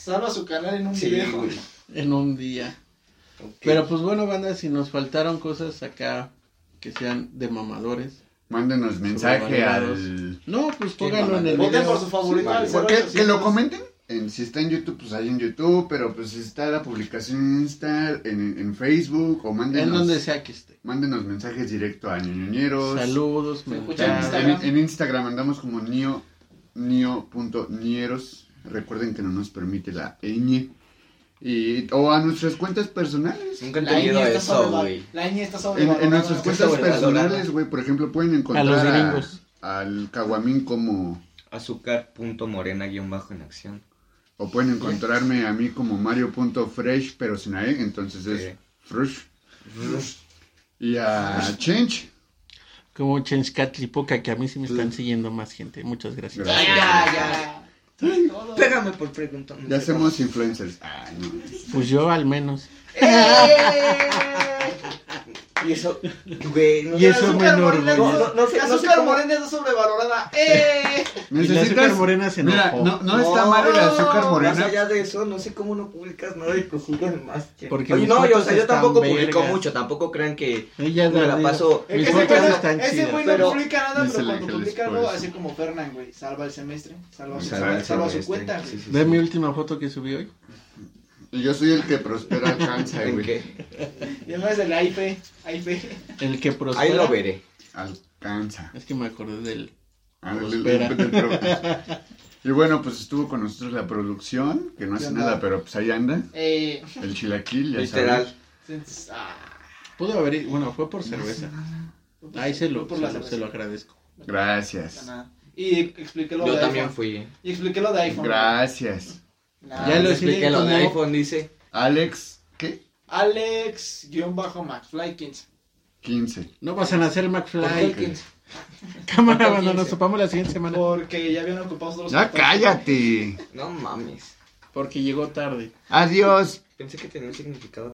salva su canal en un Sí, video. güey. En un día. Pero pues bueno, banda, si nos faltaron cosas acá que sean de mamadores. Mándenos mensaje al... No, pues pónganlo en el Voten video. por su favorito. Sí, al vale. ¿Por qué? 0800. Que lo comenten. En, si está en YouTube, pues ahí en YouTube, pero pues si está la publicación en Insta, en, en Facebook, o En mándenos, donde sea que esté. mándenos mensajes directo a ñoñeros. Saludos, escucha en En. Instagram. en Instagram andamos como nio, nio.nieros. Recuerden que no nos permite la ñ. Y, o a nuestras cuentas personales. Nunca he está eso, güey. La ñ está En, sobrevalorada. en nuestras cuentas personales, güey, por ejemplo, pueden A los encontrar a- gringos. al Caguamín como... Azúcar.morena guion bajo en acción. O pueden encontrarme a mí como Mario.fresh, pero sin A, E, entonces es Sí. Fresh. Y a Change. Como Chenskatlipoca, que a mí sí me están siguiendo más gente. Muchas gracias. Gracias. Ya, ya. Todo. Pégame por preguntar. Ya hacemos influencers. Ay, no. Pues yo al menos. Y eso, güey, no Y sé- eso me Azúcar morena- enorgullece. No, no, no sé- no sé Azúcar cómo- morena está sobrevalorada. ¡Eh! Y la azúcar morena se Mira, enojó. no, no está mal el azúcar Más morena. allá de eso, no sé cómo no publicas nada y te siguen más. che. Porque Oye, mis no, yo, o fotos sea, yo están tampoco publico vergas. mucho, tampoco crean que Ella me la paso. Mis Ese fotos güey no- están ese chidas. güey no pero- publica nada, pero cuando Ángeles, publica algo, así como Fernan, güey. Salva el semestre. Salva su, Salva el salva su semestre, cuenta, güey. sí, Ve mi última foto que subí hoy. Y yo soy el que prospera alcanza, ¿En güey. qué? Y además del AIP. AIP. El que prospera. Ahí lo veré. Alcanza. Es que me acordé del. Ah, del- del-. Y bueno, pues estuvo con nosotros la producción, que no hace nada, pero pues ahí anda. Eh, El chilaquil, ya Literal. sabes. ah, Pudo haber. ido- Bueno, fue por cerveza. Ahí se lo, por la se lo, cerveza. se lo agradezco. Gracias. Y expliqué lo Yo de también iPhone. fui. Y expliqué lo de iPhone. Gracias. Ya lo expliqué lo de iPhone, dice. Alex, ¿qué? Alex-McFly15. 15. No vas a nacer ¿Por qué el McFly. 15? Cámara, ¿Por qué banda, nos 15? topamos la siguiente semana. Porque ya habían ocupado todos los Ya cállate. No mames. Porque llegó tarde. Adiós. Pensé que tenía un significado